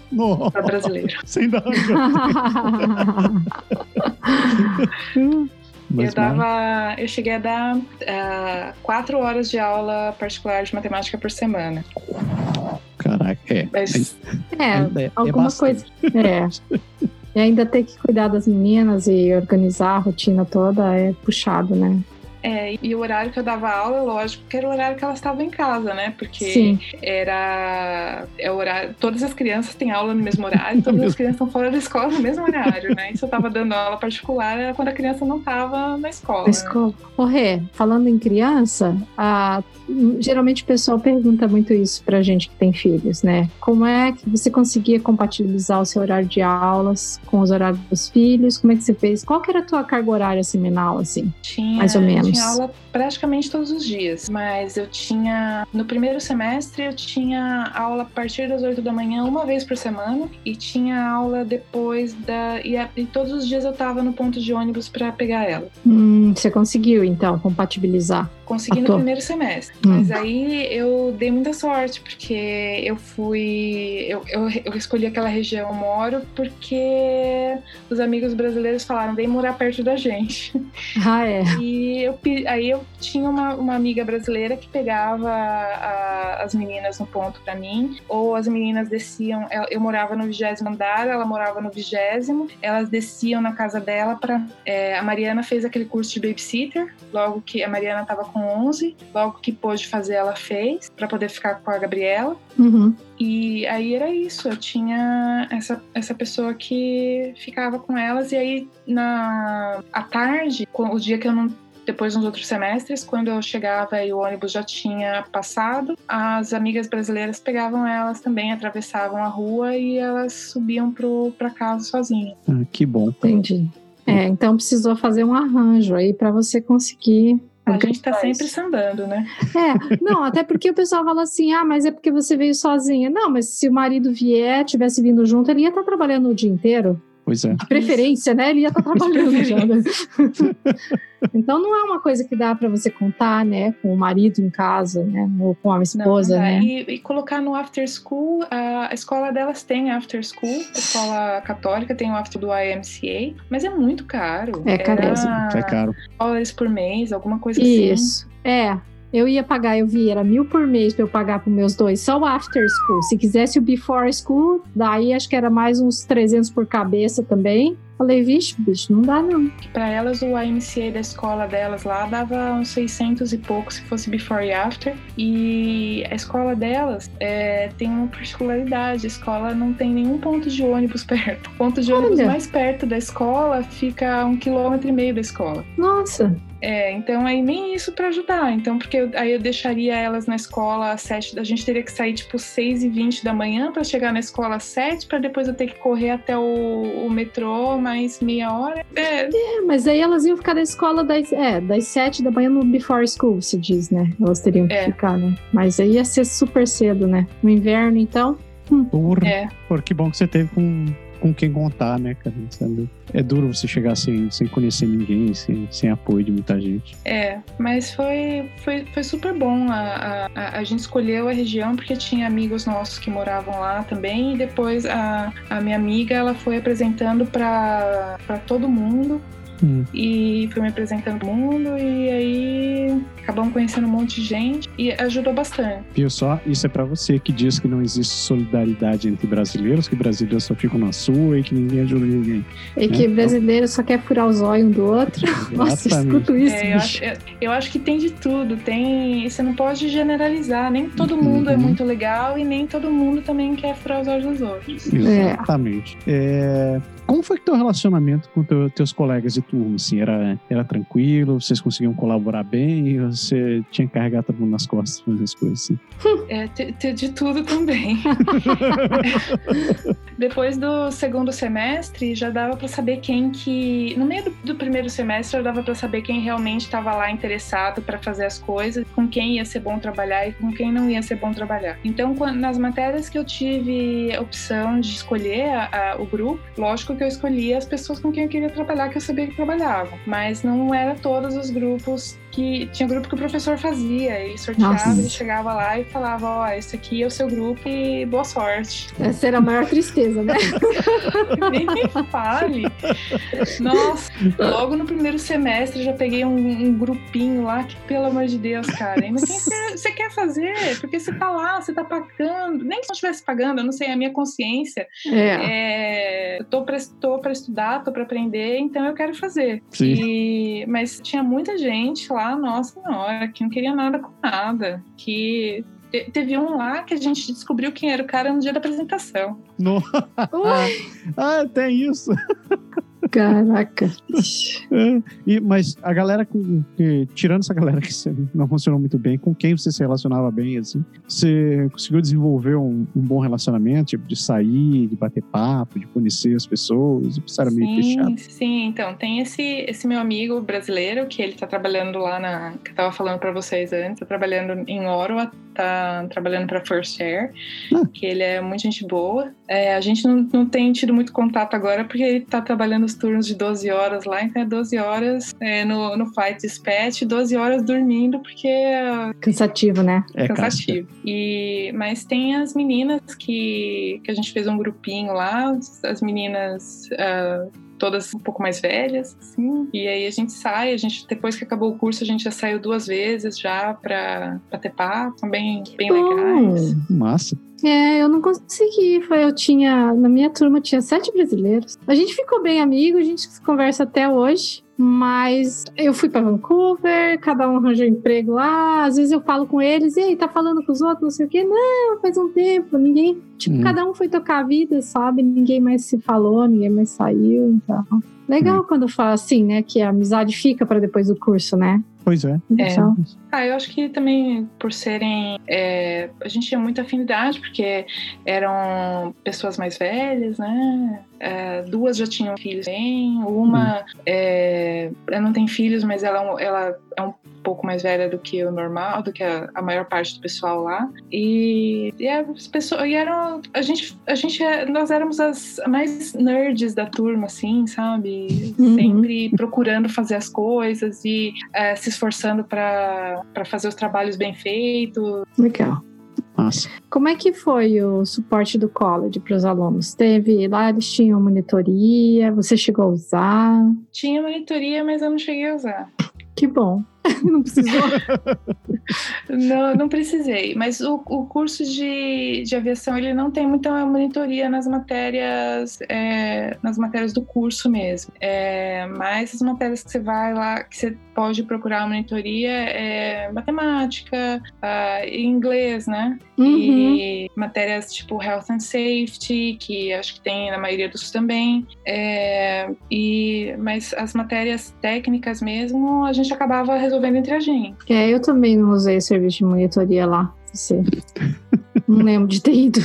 brasileiro. Ainda arranjou. Mas, eu dava. Eu cheguei a dar ah, quatro horas de aula particular de matemática por semana. Caraca, é. Mas é, ainda é alguma bastante. coisa. É. E ainda ter que cuidar das meninas e organizar a rotina toda é puxado, né? É, e o horário que eu dava aula, lógico, que era o horário que elas estavam em casa, né? Porque Sim. era é o horário. Todas as crianças têm aula no mesmo horário, todas as crianças estão fora da escola no mesmo horário, né? E se eu tava dando aula particular era quando a criança não tava na escola. Na né? escola. Ô, Rê, falando em criança, a- geralmente o pessoal pergunta muito isso pra gente que tem filhos, né? Como é que você conseguia compatibilizar o seu horário de aulas com os horários dos filhos? Como é que você fez? Qual que era a tua carga horária seminal, assim? Tinha, Mais ou menos. Tinha aula praticamente todos os dias, mas eu tinha no primeiro semestre eu tinha aula a partir das 8 da manhã uma vez por semana e tinha aula depois da e, a- e todos os dias eu tava no ponto de ônibus para pegar ela. Hum, você conseguiu, então, compatibilizar? Consegui Ah, no primeiro semestre. Hum. Mas aí eu dei muita sorte, porque eu fui. Eu, eu, eu escolhi aquela região moro porque os amigos brasileiros falaram: vem morar perto da gente. Ah, é. E eu aí eu tinha uma, uma amiga brasileira que pegava a- as meninas no ponto pra mim, ou as meninas desciam. Eu, eu morava no vigésimo andar, ela morava no vigésimo, elas desciam na casa dela para. a Mariana fez aquele curso de babysitter, logo que a Mariana tava com 11, logo que pôde fazer, ela fez, pra poder ficar com a Gabriela. Uhum. E aí era isso, eu tinha essa, essa pessoa que ficava com elas, e aí na à tarde, com- o dia que eu não. Depois nos outros semestres, quando eu chegava e o ônibus já tinha passado, as amigas brasileiras pegavam elas também, atravessavam a rua e elas subiam pro, pra casa sozinhas. Ah, que bom. Entendi. É, então precisou fazer um arranjo aí para você conseguir. A gente tá organizar sempre sambando, né? É, não, até porque o pessoal fala assim: ah, mas é porque você veio sozinha. Não, mas se o marido vier, tivesse vindo junto, ele ia estar trabalhando o dia inteiro. Pois é. De preferência, né? Ele ia estar trabalhando já. né? então não é uma coisa que dá para você contar, né? Com o marido em casa, né? Ou com a esposa, Não, né? E, e colocar no after school, a escola delas tem after school, a escola católica tem o after do IMCA, mas é muito caro. É caríssimo. É caro. dólares por mês, alguma coisa assim. Isso. É. Eu ia pagar, eu vi, era mil por mês pra eu pagar pros meus dois, só o after school. Se quisesse o before school, daí acho que era mais uns 300 por cabeça também. Falei, vixe, bicho, não dá não. Para elas, o IMCA da escola delas lá dava uns 600 e pouco se fosse before e after. E a escola delas é, tem uma particularidade: a escola não tem nenhum ponto de ônibus perto. O ponto de ônibus Olha. mais perto da escola fica a um quilômetro e meio da escola. Nossa, É, então aí nem isso para ajudar. Então, porque eu- aí eu deixaria elas na escola às 7, a gente teria que sair tipo 6 e 20 da manhã para chegar na escola às 7, para depois eu ter que correr até o, o metrô mais meia hora. É, É, mas aí elas iam ficar da escola das, é, das sete da manhã no before school, se diz, né? Elas teriam que É. ficar, né? Mas aí ia ser super cedo, né? No inverno, então. Porra, é. porra, que bom que você teve com, com quem contar, né, cara? Sabe? É duro você chegar sem, sem conhecer ninguém, sem, sem apoio de muita gente. É, mas foi, foi, foi super bom. A, a, a gente escolheu a região porque tinha amigos nossos que moravam lá também. E depois a, a minha amiga ela foi apresentando para todo mundo. Hum. E foi me apresentando pro mundo. E aí acabamos conhecendo um monte de gente. E ajudou bastante. Viu só? Isso é pra você que diz que não existe solidariedade entre brasileiros, que brasileiros só ficam na sua e que ninguém ajuda ninguém. E que É. brasileiro só quer furar os olhos um do outro. Nossa, Exatamente. escuto isso, É, eu, acho, eu, eu acho que tem de tudo. Tem, você não pode generalizar. Nem todo mundo é Uhum. muito legal e nem todo mundo também quer furar os olhos dos outros. Exatamente. É, Como foi que teu relacionamento com teu, teus colegas de turma? Assim, era, era tranquilo? Vocês conseguiam colaborar bem? Você tinha que carregar todo mundo nas costas fazer as coisas assim? É, de tudo também. Depois do segundo semestre, já dava pra saber quem que. No meio do, do primeiro semestre, já dava pra saber quem realmente estava lá interessado pra fazer as coisas, com quem ia ser bom trabalhar e com quem não ia ser bom trabalhar. Então, quan- nas matérias que eu tive a opção de escolher a- a- o grupo, lógico que eu escolhia as pessoas com quem eu queria trabalhar, que eu sabia que trabalhavam. Mas não era todos os grupos que. Tinha grupo que o professor fazia, ele sorteava, Nossa. ele chegava lá e falava: Ó, esse aqui é o seu grupo e boa sorte. Essa era a maior tristeza, né? Nem me fale. Nossa, logo no primeiro semestre eu já peguei um, um grupinho lá que, pelo amor de Deus, cara. Mas quem você, quer fazer? Porque você tá lá, você tá pagando. Nem que não estivesse pagando, eu não sei, a minha consciência. É. É, eu tô pra, tô pra estudar, tô pra aprender, então eu quero fazer. Sim. E, mas tinha muita gente lá, nossa senhora, que não queria nada com nada. Que te- teve um lá que a gente descobriu quem era o cara no dia da apresentação. No... Ah, tem isso. Caraca. É, e, mas a galera com. que- tirando essa galera que você não funcionou muito bem, com quem você se relacionava bem, assim, você conseguiu desenvolver um, um bom relacionamento, tipo, de sair, de bater papo, de conhecer as pessoas, isso era meio fechado. Sim, então tem esse, esse meu amigo brasileiro que ele tá trabalhando lá na. que eu tava falando pra vocês antes, tá trabalhando em Ottawa, tá trabalhando pra First Air, Ah. que ele é muito gente boa. É, a gente não, não tem tido muito contato agora porque ele tá trabalhando turnos de 12 horas lá, então é 12 horas é, no, no Flight Dispatch, 12 horas dormindo porque Cansativo, né? É, cansativo. E, mas tem as meninas que, que a gente fez um grupinho lá, as- as meninas ah, todas um pouco mais velhas, assim. E aí a gente sai, a gente, depois que acabou o curso, a gente já saiu duas vezes já pra, pra ter papo, são bem, bem legais. Massa. É, eu não consegui. Foi, eu tinha. Na minha turma tinha sete brasileiros. A gente ficou bem amigo, a gente conversa até hoje. Mas eu fui para Vancouver, cada um arranjou emprego lá. Às vezes eu falo com eles, e aí, tá falando com os outros, não sei o quê. Não, faz um tempo, ninguém. Tipo, Hum. cada um foi tocar a vida, sabe? Ninguém mais se falou, ninguém mais saiu. Então. Legal quando fala assim, né? Que a amizade fica para depois do curso, né? Pois é. Então, Ah, eu acho que também por serem. é, a gente tinha muita afinidade, porque eram pessoas mais velhas, né? É, duas já tinham filhos bem, uma é, ela não tem filhos, mas ela, é um- ela é um pouco mais velha do que o normal, do que a, a maior parte do pessoal lá. E, e as pessoas. E eram. A gente, a gente. é- Nós éramos as mais nerds da turma, assim, sabe? Uhum. Sempre procurando fazer as coisas e é, se esforçando para fazer os trabalhos bem feitos. legal. Massa. Como é que foi o suporte do college para os alunos? Teve lá, eles tinham monitoria, você chegou a usar? Tinha monitoria, mas eu não cheguei a usar. Que bom. Não precisou. Não, não precisei. Mas o, o curso de, de aviação ele não tem muita monitoria nas matérias é, nas matérias do curso mesmo. É, mas as matérias que você vai lá, que você pode procurar a monitoria é matemática, e inglês, né? Uhum. E matérias tipo Health and Safety, que acho que tem na maioria dos também. É, e, mas as matérias técnicas mesmo, a gente acabava resolvendo entre a gente. É, eu também não usei serviço de monitoria lá. Você. Não lembro de ter ido.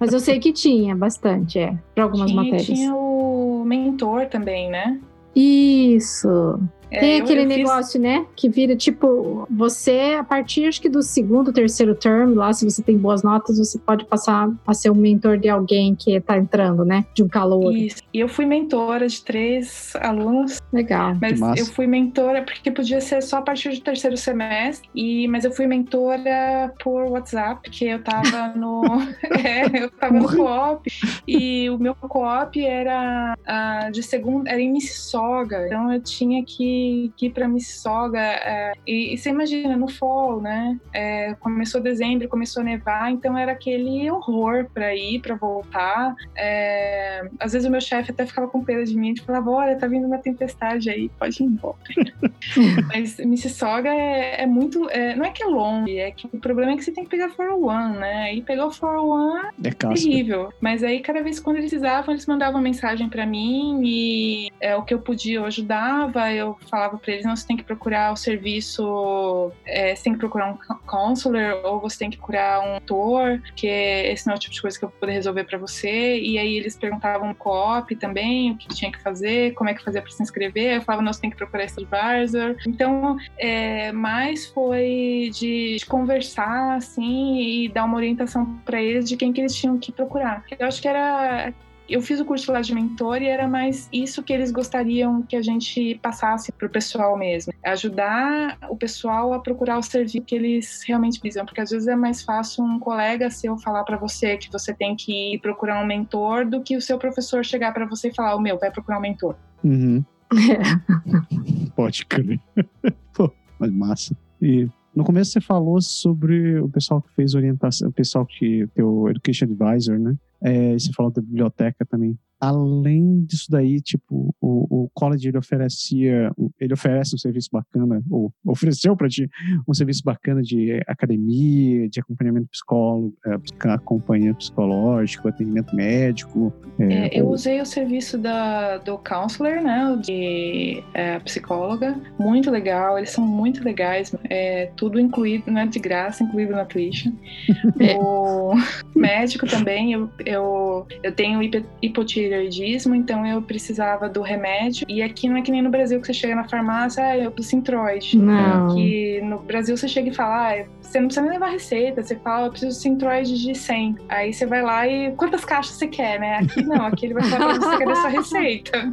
Mas eu sei que tinha bastante, é. Para algumas tinha, matérias. tinha o mentor também, né? Isso. É, Tem eu- aquele eu fiz- negócio, né? Que vira tipo, você, a partir acho que do segundo, terceiro term, lá, se você tem boas notas, você pode passar a ser um mentor de alguém que tá entrando, né? De um calor. Isso. E eu fui mentora de três alunos, Legal. mas massa. eu fui mentora porque podia ser só a partir do terceiro semestre, e, mas eu fui mentora por WhatsApp, porque eu tava no. é, eu tava no co-op, e o meu co-op era ah, de segunda, era em Mississauga, então eu tinha que, que pra Mississauga. é, e, e você imagina, no fall, né? É, começou dezembro, começou a nevar, então era aquele horror pra ir, pra voltar. É, às vezes o meu chefe até ficava com pena de mim e falava: Olha, tá vindo uma tempestade aí, pode ir embora. Mas Mississauga é, é muito. é, não é que é longe, é que o problema é que você tem que pegar 401, né? Aí pegar o 401 É terrível. Mas aí, cada vez quando eles precisavam, eles mandavam mensagem pra mim e é, o que eu podia eu ajudava. Eu falava pra eles: não, você tem que procurar o serviço, é, você tem que procurar um co- counselor ou você tem que procurar um tutor, que esse não é o tipo de coisa que eu vou poder resolver pra você. E aí eles perguntavam no co-op também o que tinha que fazer, como é que fazia pra se inscrever. Eu falava: não, você tem que procurar esse advisor. Então, é, mais foi de, de conversar assim e dar uma orientação pra eles de quem que eles tinham que procurar. Eu acho que era eu fiz o curso lá de mentor e era mais isso que eles gostariam que a gente passasse pro pessoal mesmo. Ajudar o pessoal a procurar o serviço que eles realmente precisam, porque às vezes é mais fácil um colega seu falar para você que você tem que ir procurar um mentor do que o seu professor chegar para você e falar: "O meu, vai procurar um mentor". Uhum. Pode crer. Pô, mas massa. E no começo você falou sobre o pessoal que fez orientação, o pessoal que teu Education Advisor, né? É, você falou da biblioteca também. Além disso daí, tipo, o, o college ele oferecia, ele oferece um serviço bacana, ou ofereceu para ti um serviço bacana de academia, de acompanhamento psicólogo, é, acompanhamento psicológico, atendimento médico. é, É, eu ou- usei o serviço da, do counselor, né, de é, psicóloga, muito legal, eles são muito legais, é, tudo incluído, né, de graça, incluído na tuition. o médico também, eu, eu, eu tenho hipo- hipotireoidismo, então eu precisava do remédio, e aqui não é que nem no Brasil que você chega na farmácia, ah, eu preciso Sintroid. Não. Que no Brasil você chega e fala, ah, você não precisa nem levar receita, você fala, eu preciso de Sintroid de 100. Aí você vai lá e quantas caixas você quer, né? Aqui não, aqui ele vai falar pra você cadê sua receita.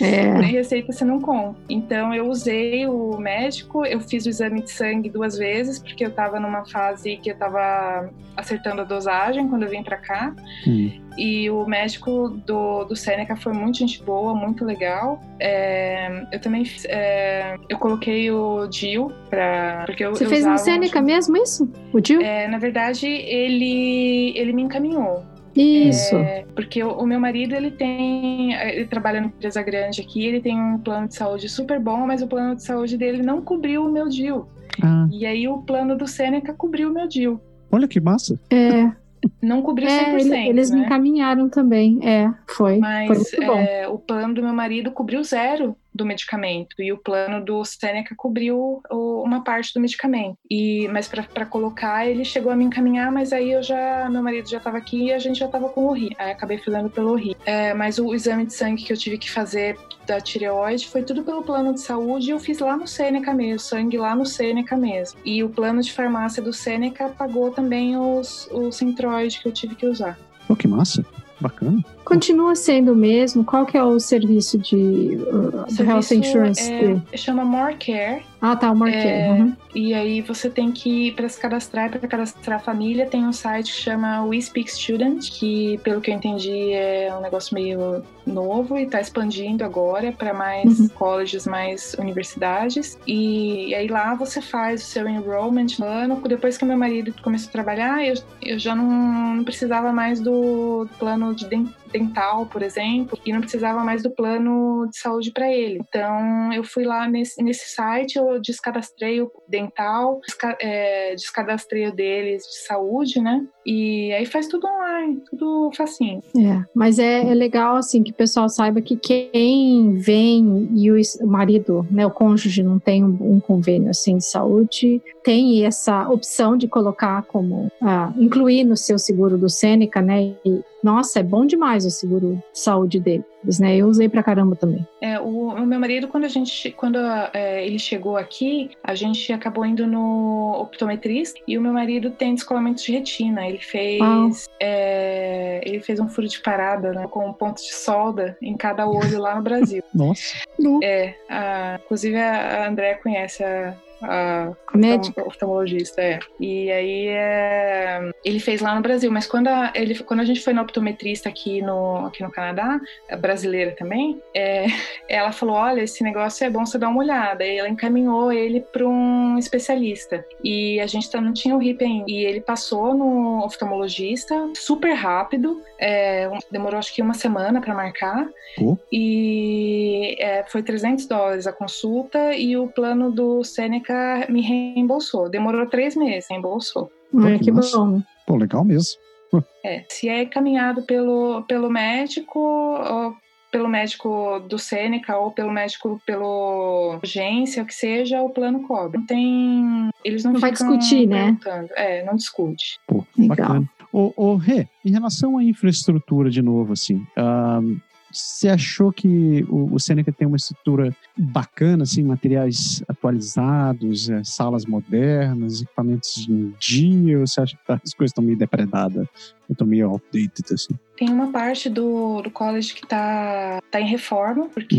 É. Nem receita você não compra. Então eu usei o médico, eu fiz o exame de sangue duas vezes, porque eu tava numa fase que eu tava acertando a dosagem quando eu vim pra cá. Hum. E o médico do, do Sêneca foi muito gente boa, muito legal. É, eu também fiz, é, eu coloquei o Dio para porque eu, Você eu fez no Sêneca muito- mesmo isso? O Dio? É, na verdade, ele ele me encaminhou. Isso. É, porque o, o meu marido, ele tem. Ele trabalha numa empresa grande aqui, ele tem um plano de saúde super bom, mas o plano de saúde dele não cobriu o meu DIL. Ah, E aí o plano do Sêneca cobriu o meu DIL. olha que massa. É, Não cobriu 100%. é ele- eles me né? encaminharam também. É, foi. foi Mas bom. é, o plano do meu marido cobriu zero do medicamento e o plano do Seneca cobriu o- uma parte do medicamento. E mas para colocar ele chegou a me encaminhar, mas aí eu já meu marido já estava aqui e a gente já estava com o RI. Aí acabei fazendo pelo RI. É, mas o, exame de sangue que eu tive que fazer da tireoide foi tudo pelo plano de saúde e eu fiz lá no Seneca mesmo, sangue lá no Seneca mesmo. E o plano de farmácia do Seneca pagou também os, o que eu tive que usar. Pô, que massa. Bacana. Continua sendo o mesmo? Qual que é o serviço de uh, do Health Serviço, Insurance? é, dele? chama More Care. Ah, tá, o Marquês. é, uhum. E aí você tem que, para se cadastrar, para cadastrar a família, tem um site que chama We Speak Student, que pelo que eu entendi é um negócio meio novo e está expandindo agora para mais Uhum. colleges, mais universidades. E, aí lá você faz o seu enrollment no ano. Depois que meu marido começou a trabalhar, eu, eu já não, não precisava mais do plano de den- dental, por exemplo, e não precisava mais do plano de saúde para ele. Então eu fui lá nesse, nesse site, eu descadastrei o dental, desca, é, descadastrei o deles de saúde, né? E aí faz tudo online, tudo facinho. É, mas é, é legal assim que o pessoal saiba que quem vem e o marido, né, o cônjuge não tem um, um convênio assim de saúde, tem essa opção de colocar como ah, incluir no seu seguro do Sêneca, né? E, nossa, é bom demais o seguro de saúde deles, né? Eu usei pra caramba também. É, o, o meu marido, quando a gente, quando é, ele chegou aqui, a gente acabou indo no optometrista e o meu marido tem descolamento de retina. Ele fez, é, ele fez um furo de parada né, com um ponto de solda em cada olho lá no Brasil. Nossa. É, a- inclusive a André conhece a, a médica. oftalmologista, é. E aí é, ele fez lá no Brasil, mas quando a, ele, quando a gente foi na optometrista aqui no, aqui no Canadá, a brasileira também, é, ela falou: olha, esse negócio é bom você dar uma olhada. E ela encaminhou ele para um especialista. E a gente tá- não tinha o RIP ainda. E ele passou no oftalmologista super rápido. é, demorou acho que uma semana para marcar. Pô. E é, foi 300 dólares a consulta e o plano do Seneca me reembolsou. Demorou três meses, reembolsou. Ah, que que bom. Pô, legal mesmo. É, se é encaminhado pelo, pelo médico, ou pelo médico do Seneca ou pelo médico pelo agência, o que seja, o plano cobre. Não tem. Eles não, Não vai ficam discutir, né? É, não discute. Pô, Legal. bacana. Ô, ô, Rê, em relação à infraestrutura de novo, assim, ahn, você achou que o, o Seneca tem uma estrutura bacana, assim, materiais atualizados, eh, salas modernas, equipamentos em dia, ou você acha que tá- as coisas estão meio depredadas, estão meio outdated, assim? Tem uma parte do, do college que tá, tá em reforma, porque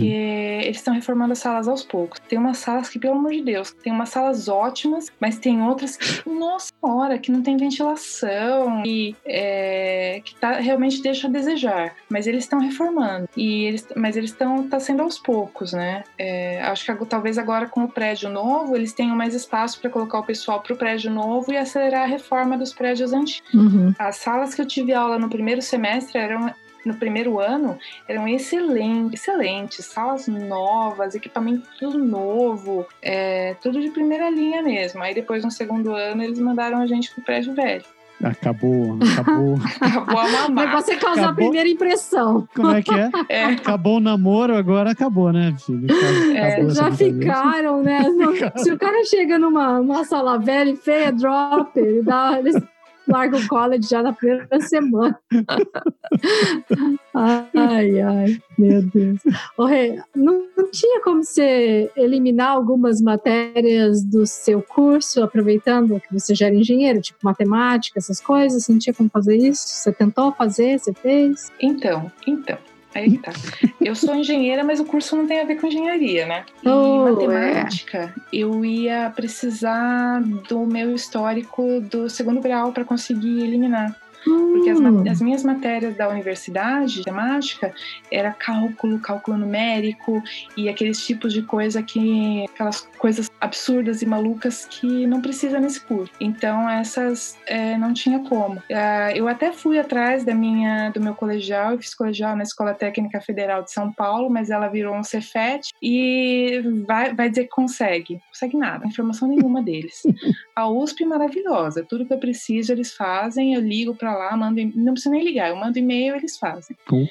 eles estão reformando as salas aos poucos. Tem umas salas que, pelo amor de Deus, tem umas salas ótimas, mas tem outras que, nossa hora, que não tem ventilação e é, que tá, realmente deixa a desejar. Mas eles estão reformando. E eles, mas eles estão tá sendo aos poucos, né? É, acho que talvez agora com o prédio novo, eles tenham mais espaço para colocar o pessoal pro prédio novo e acelerar a reforma dos prédios antigos. Uhum. As salas que eu tive aula no primeiro semestre eram no primeiro ano eram excelentes, excelentes, salas novas, equipamento tudo novo, é, tudo de primeira linha mesmo. Aí depois no segundo ano eles mandaram a gente pro prédio velho. Acabou, acabou. Acabou a O mamar. negócio é causar a Acabou. primeira impressão. Como é que é? É, Acabou o namoro, agora acabou, né, filho? Acabou, É, Já ficaram, né? Não- Ficaram. Se o cara chega numa, numa sala velha e feia, drop, ele dá, eles largam o college já na primeira semana. Ai, ai, meu Deus. Ô, Rê, não, não tinha como você eliminar algumas matérias do seu curso, aproveitando que você já era engenheiro, tipo matemática, essas coisas? Não tinha como fazer isso? Você tentou fazer? Você fez? então, então. Aí que tá. Eu sou engenheira, mas o curso não tem a ver com engenharia, né? E Oh, matemática, eu ia precisar do meu histórico do segundo grau para conseguir eliminar. Porque as, Hum. as minhas matérias da universidade, de temática, era cálculo, cálculo numérico e aqueles tipos de coisa que. aquelas coisas absurdas e malucas que não precisa nesse curso. Então, essas é, não tinha como. Ah, eu até fui atrás da minha, do meu colegial, eu fiz colegial na Escola Técnica Federal de São Paulo, mas ela virou um Cefet e vai, vai dizer que consegue. Consegue nada, informação nenhuma deles. A USP é maravilhosa, tudo que eu preciso eles fazem, eu ligo pra lá, mando, não precisa nem ligar, eu mando e-mail, eles fazem.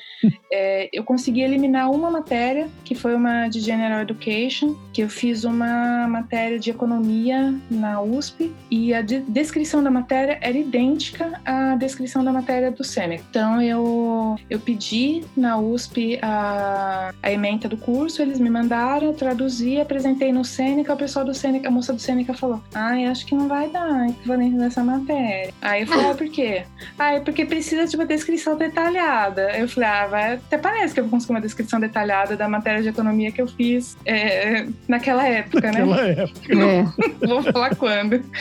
É, eu consegui eliminar uma matéria, que foi uma de General Education, que eu fiz uma matéria de economia na USP, e a de- descrição da matéria era idêntica à descrição da matéria do Seneca. Então eu, eu pedi na USP a, a ementa do curso, eles me mandaram, eu traduzi, apresentei no Seneca, o pessoal do Seneca, a moça do Seneca falou: Ai, acho que não vai dar equivalente nessa matéria. Aí eu falei: ah, por quê? Ah, é porque precisa de uma descrição detalhada. Eu falei, ah, vai, até parece que eu vou conseguir uma descrição detalhada da matéria de economia que eu fiz é, naquela época, né? Naquela época. É, Vou falar quando.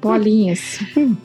bolinhas.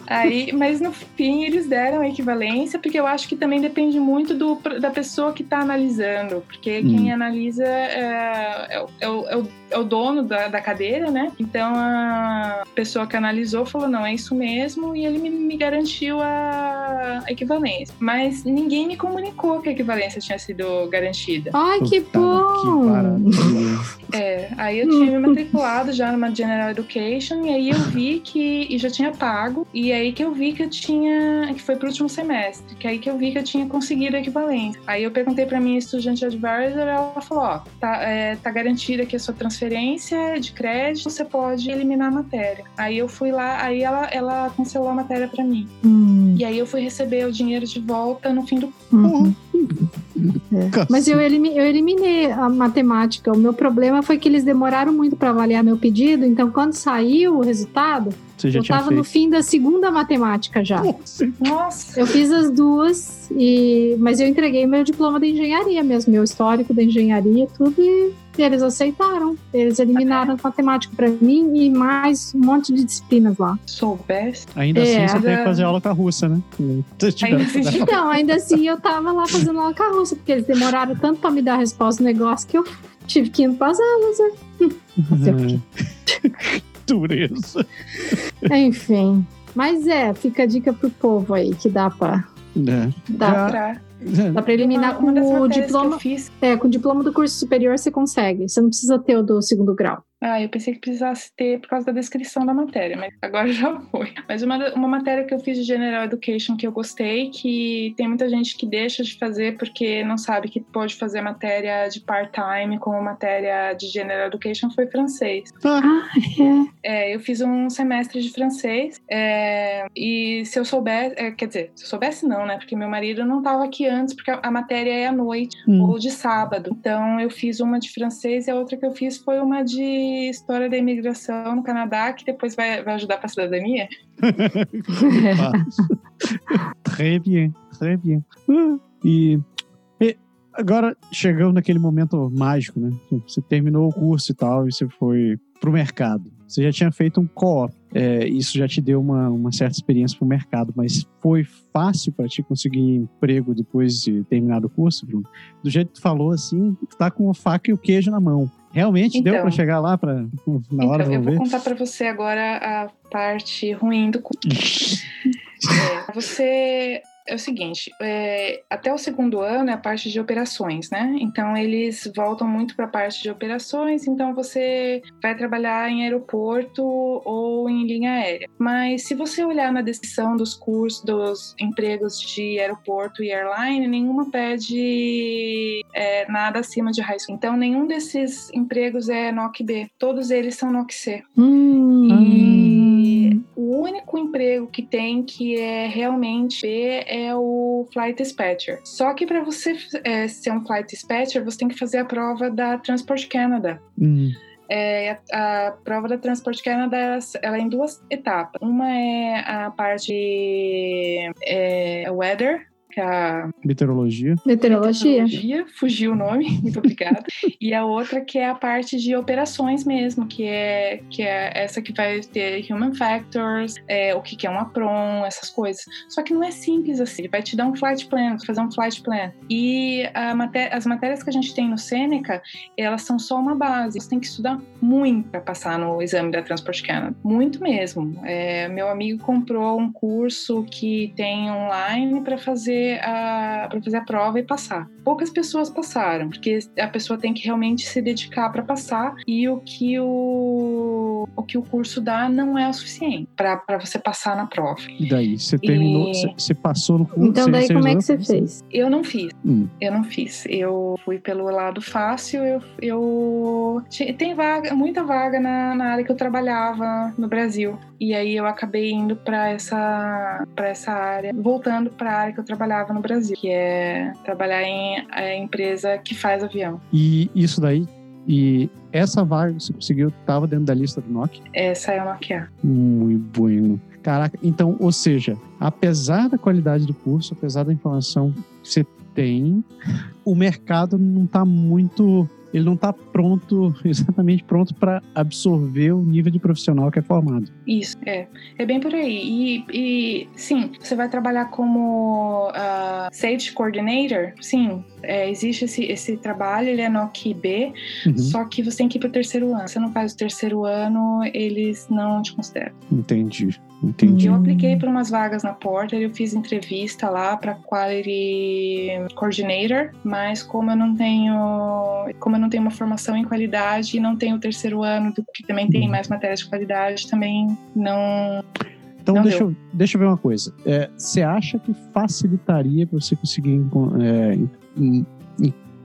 Aí, mas no fim eles deram a equivalência, porque eu acho que também depende muito do, da pessoa que está analisando, porque Hum. quem analisa é, é o- é o, é o- é o dono da, da cadeira, né? Então a pessoa que analisou falou: não, é isso mesmo, e ele me, me garantiu a equivalência. Mas ninguém me comunicou que a equivalência tinha sido garantida. Ai, que bom! Que maravilha. É, aí eu tinha me matriculado já numa General Education e aí eu vi que e já tinha pago e aí que eu vi que eu tinha que foi pro último semestre, que aí que eu vi que eu tinha conseguido a equivalência. Aí eu perguntei pra minha estudante advisor, ela falou, ó, tá, é, tá garantida aqui a sua transferência de crédito, você pode eliminar a matéria. Aí eu fui lá, aí ela ela cancelou a matéria pra mim. Hum, E aí eu fui receber o dinheiro de volta no fim do uhum. Mas eu, elimi- eu eliminei a matemática. O meu problema foi que eles demoraram muito para avaliar meu pedido, então quando saiu o resultado, Você já eu estava no fim da segunda matemática já. Nossa, Nossa, Eu fiz as duas, e... mas eu entreguei meu diploma de engenharia mesmo, meu histórico da engenharia, tudo, e eles aceitaram. Eles eliminaram a matemática para mim e mais um monte de disciplinas lá. soubesse. Ainda É. assim você tem que fazer aula com a russa, né? Ainda assim. Então, ainda assim, eu tava lá fazendo aula carroça, porque eles demoraram tanto para me dar a resposta do negócio que eu tive que ir para as aulas. né? Dureza. Enfim. Mas é, fica a dica pro povo aí, que dá pra, É. dá, Pra... dá pra eliminar uma, uma das com o diploma. É, com o diploma do curso superior você consegue. Você não precisa ter o do segundo grau. Ah, eu pensei que precisasse ter por causa da descrição da matéria, mas agora já foi. Mas uma, uma matéria que eu fiz de General Education que eu gostei, que tem muita gente que deixa de fazer porque não sabe que pode fazer matéria de part-time como matéria de General Education, foi francês. Ah, é. É, eu fiz um semestre de francês é, e se eu soubesse, é, quer dizer, se eu soubesse não, né? Porque meu marido não estava aqui antes, porque a, a matéria é à noite Hum. ou de sábado. Então eu fiz uma de francês e a outra que eu fiz foi uma de história da imigração no Canadá, que depois vai, vai ajudar para a cidadania. Très bien, très bien. Ah, E, e agora chegamos naquele momento mágico, né? Você terminou o curso e tal, e você foi pro mercado. Você já tinha feito um co-op. É, isso já te deu uma, uma certa experiência pro mercado, mas foi fácil para te conseguir emprego depois de terminar o curso, Bruno? Do jeito que tu falou, assim, tu tá com a faca e o queijo na mão. Realmente deu Então. para chegar lá para na hora então, eu vou ver? contar para você agora a parte ruim do curso. É, você é o seguinte, é, até o segundo ano é a parte de operações, né? Então eles voltam muito para a parte de operações, então você vai trabalhar em aeroporto ou em linha aérea. Mas se você olhar na descrição dos cursos, dos empregos de aeroporto e airline, nenhuma pede é, nada acima de high school. Então nenhum desses empregos é NOC B, todos eles são NOC C. Hum. E o único emprego que tem que é realmente B é o Flight Dispatcher. Só que para você é, ser um Flight Dispatcher, você tem que fazer a prova da Transport Canada. Hum, É, a, a prova da Transport Canada ela, ela é em duas etapas. Uma é a parte é, weather, que é a Meteorologia. Meteorologia. meteorologia, fugiu o nome, muito obrigada. e a outra que é a parte de operações mesmo, que é, que é essa que vai ter human factors, é, o que, que é um apron, essas coisas. Só que não é simples assim. Ele vai te dar um flight plan, fazer um flight plan. E maté as matérias que a gente tem no Seneca, elas são só uma base. Você tem que estudar muito para passar no exame da Transport Canada. Muito mesmo. É, meu amigo comprou um curso que tem online para fazer a para fazer a prova e passar. Poucas pessoas passaram, porque a pessoa tem que realmente se dedicar para passar e o que o o que o curso dá não é o suficiente para você passar na prova. E daí, você terminou, E- você passou no curso? Então, daí, como é que você fez? Eu não fiz. Hum. Eu não fiz. Eu fui pelo lado fácil. Eu, eu tem vaga, muita vaga na, na área que eu trabalhava no Brasil. E aí eu acabei indo para essa para essa área, voltando para a área que eu trabalhava no Brasil, que é trabalhar em é, empresa que faz avião. E isso daí, e essa vaga que você conseguiu estava dentro da lista do NOC? Essa é a Nokia. Muito bueno. Caraca, então, ou seja, apesar da qualidade do curso, apesar da informação que você tem, o mercado não está muito. Ele não está pronto, exatamente pronto para absorver o nível de profissional que é formado. Isso, é. É bem por aí. E, e, sim, você vai trabalhar como ah, Safety Coordinator? Sim, é, existe esse, esse trabalho, ele é no QB, Uhum, só que você tem que ir pro terceiro ano. Se você não faz o terceiro ano, eles não te consideram. entendi, entendi. Eu apliquei para umas vagas na Porter, eu fiz entrevista lá para Quality Coordinator, mas como eu não tenho, como eu não tenho uma formação em qualidade e não tenho o terceiro ano, que também tem mais matérias de qualidade, também não Então, Não deixa deu. eu, deixa eu ver uma coisa. É, você acha que facilitaria para você conseguir é,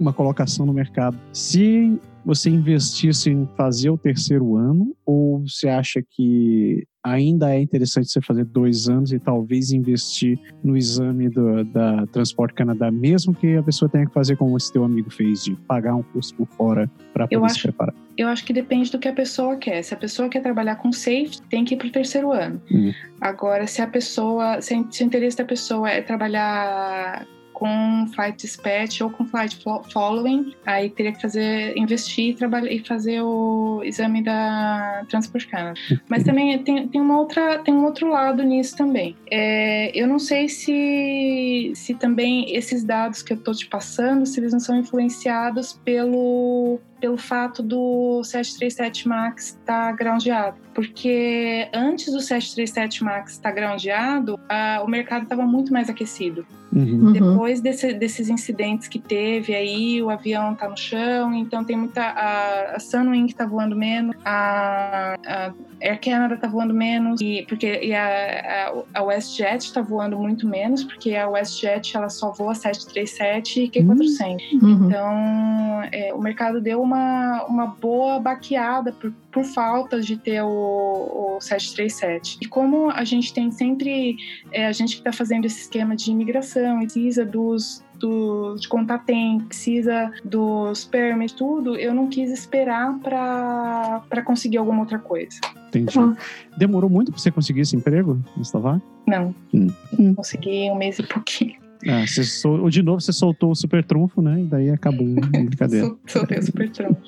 uma colocação no mercado se você investisse em fazer o terceiro ano? Ou você acha que ainda é interessante você fazer dois anos e talvez investir no exame do- da Transporte Canadá, mesmo que a pessoa tenha que fazer como esse teu amigo fez, de pagar um curso por fora para poder se acho- preparar? Eu acho que depende do que a pessoa quer. Se a pessoa quer trabalhar com safety, tem que ir para o terceiro ano. Hum. Agora, se a pessoa, se, se o interesse da pessoa é trabalhar com flight dispatch ou com flight fo- following, aí teria que fazer, investir e, trabalhar, e fazer o exame da Transport Canada. Mas também tem, tem, uma outra, tem um outro lado nisso também. É, eu não sei se, se também esses dados que eu estou te passando, se eles não são influenciados pelo, pelo fato do 737 MAX estar groundeado. Porque antes do 737 MAX estar groundeado, ah, o mercado estava muito mais aquecido. Uhum. Uhum. Depois desse- desses incidentes que teve aí, o avião tá no chão, então tem muita. A, a Sunwing tá voando menos, a, a Air Canada tá voando menos, e, porque, e a, a, a WestJet tá voando muito menos, porque a WestJet ela só voa 737 e Q400. Uhum. Então, é, o mercado deu uma, uma boa baqueada por, por falta de ter o, o 737. E como a gente tem sempre, é, a gente que está fazendo esse esquema de imigração, precisa dos do, de contar tempo, precisa dos permits, tudo, eu não quis esperar para conseguir alguma outra coisa. Entendi. Tá. Demorou muito para você conseguir esse emprego, Mustafa? Não, Hum. consegui um mês e pouquinho. Ah, você sol... De novo, você soltou o super trunfo, né? E daí acabou a brincadeira. Sou bem super tronco.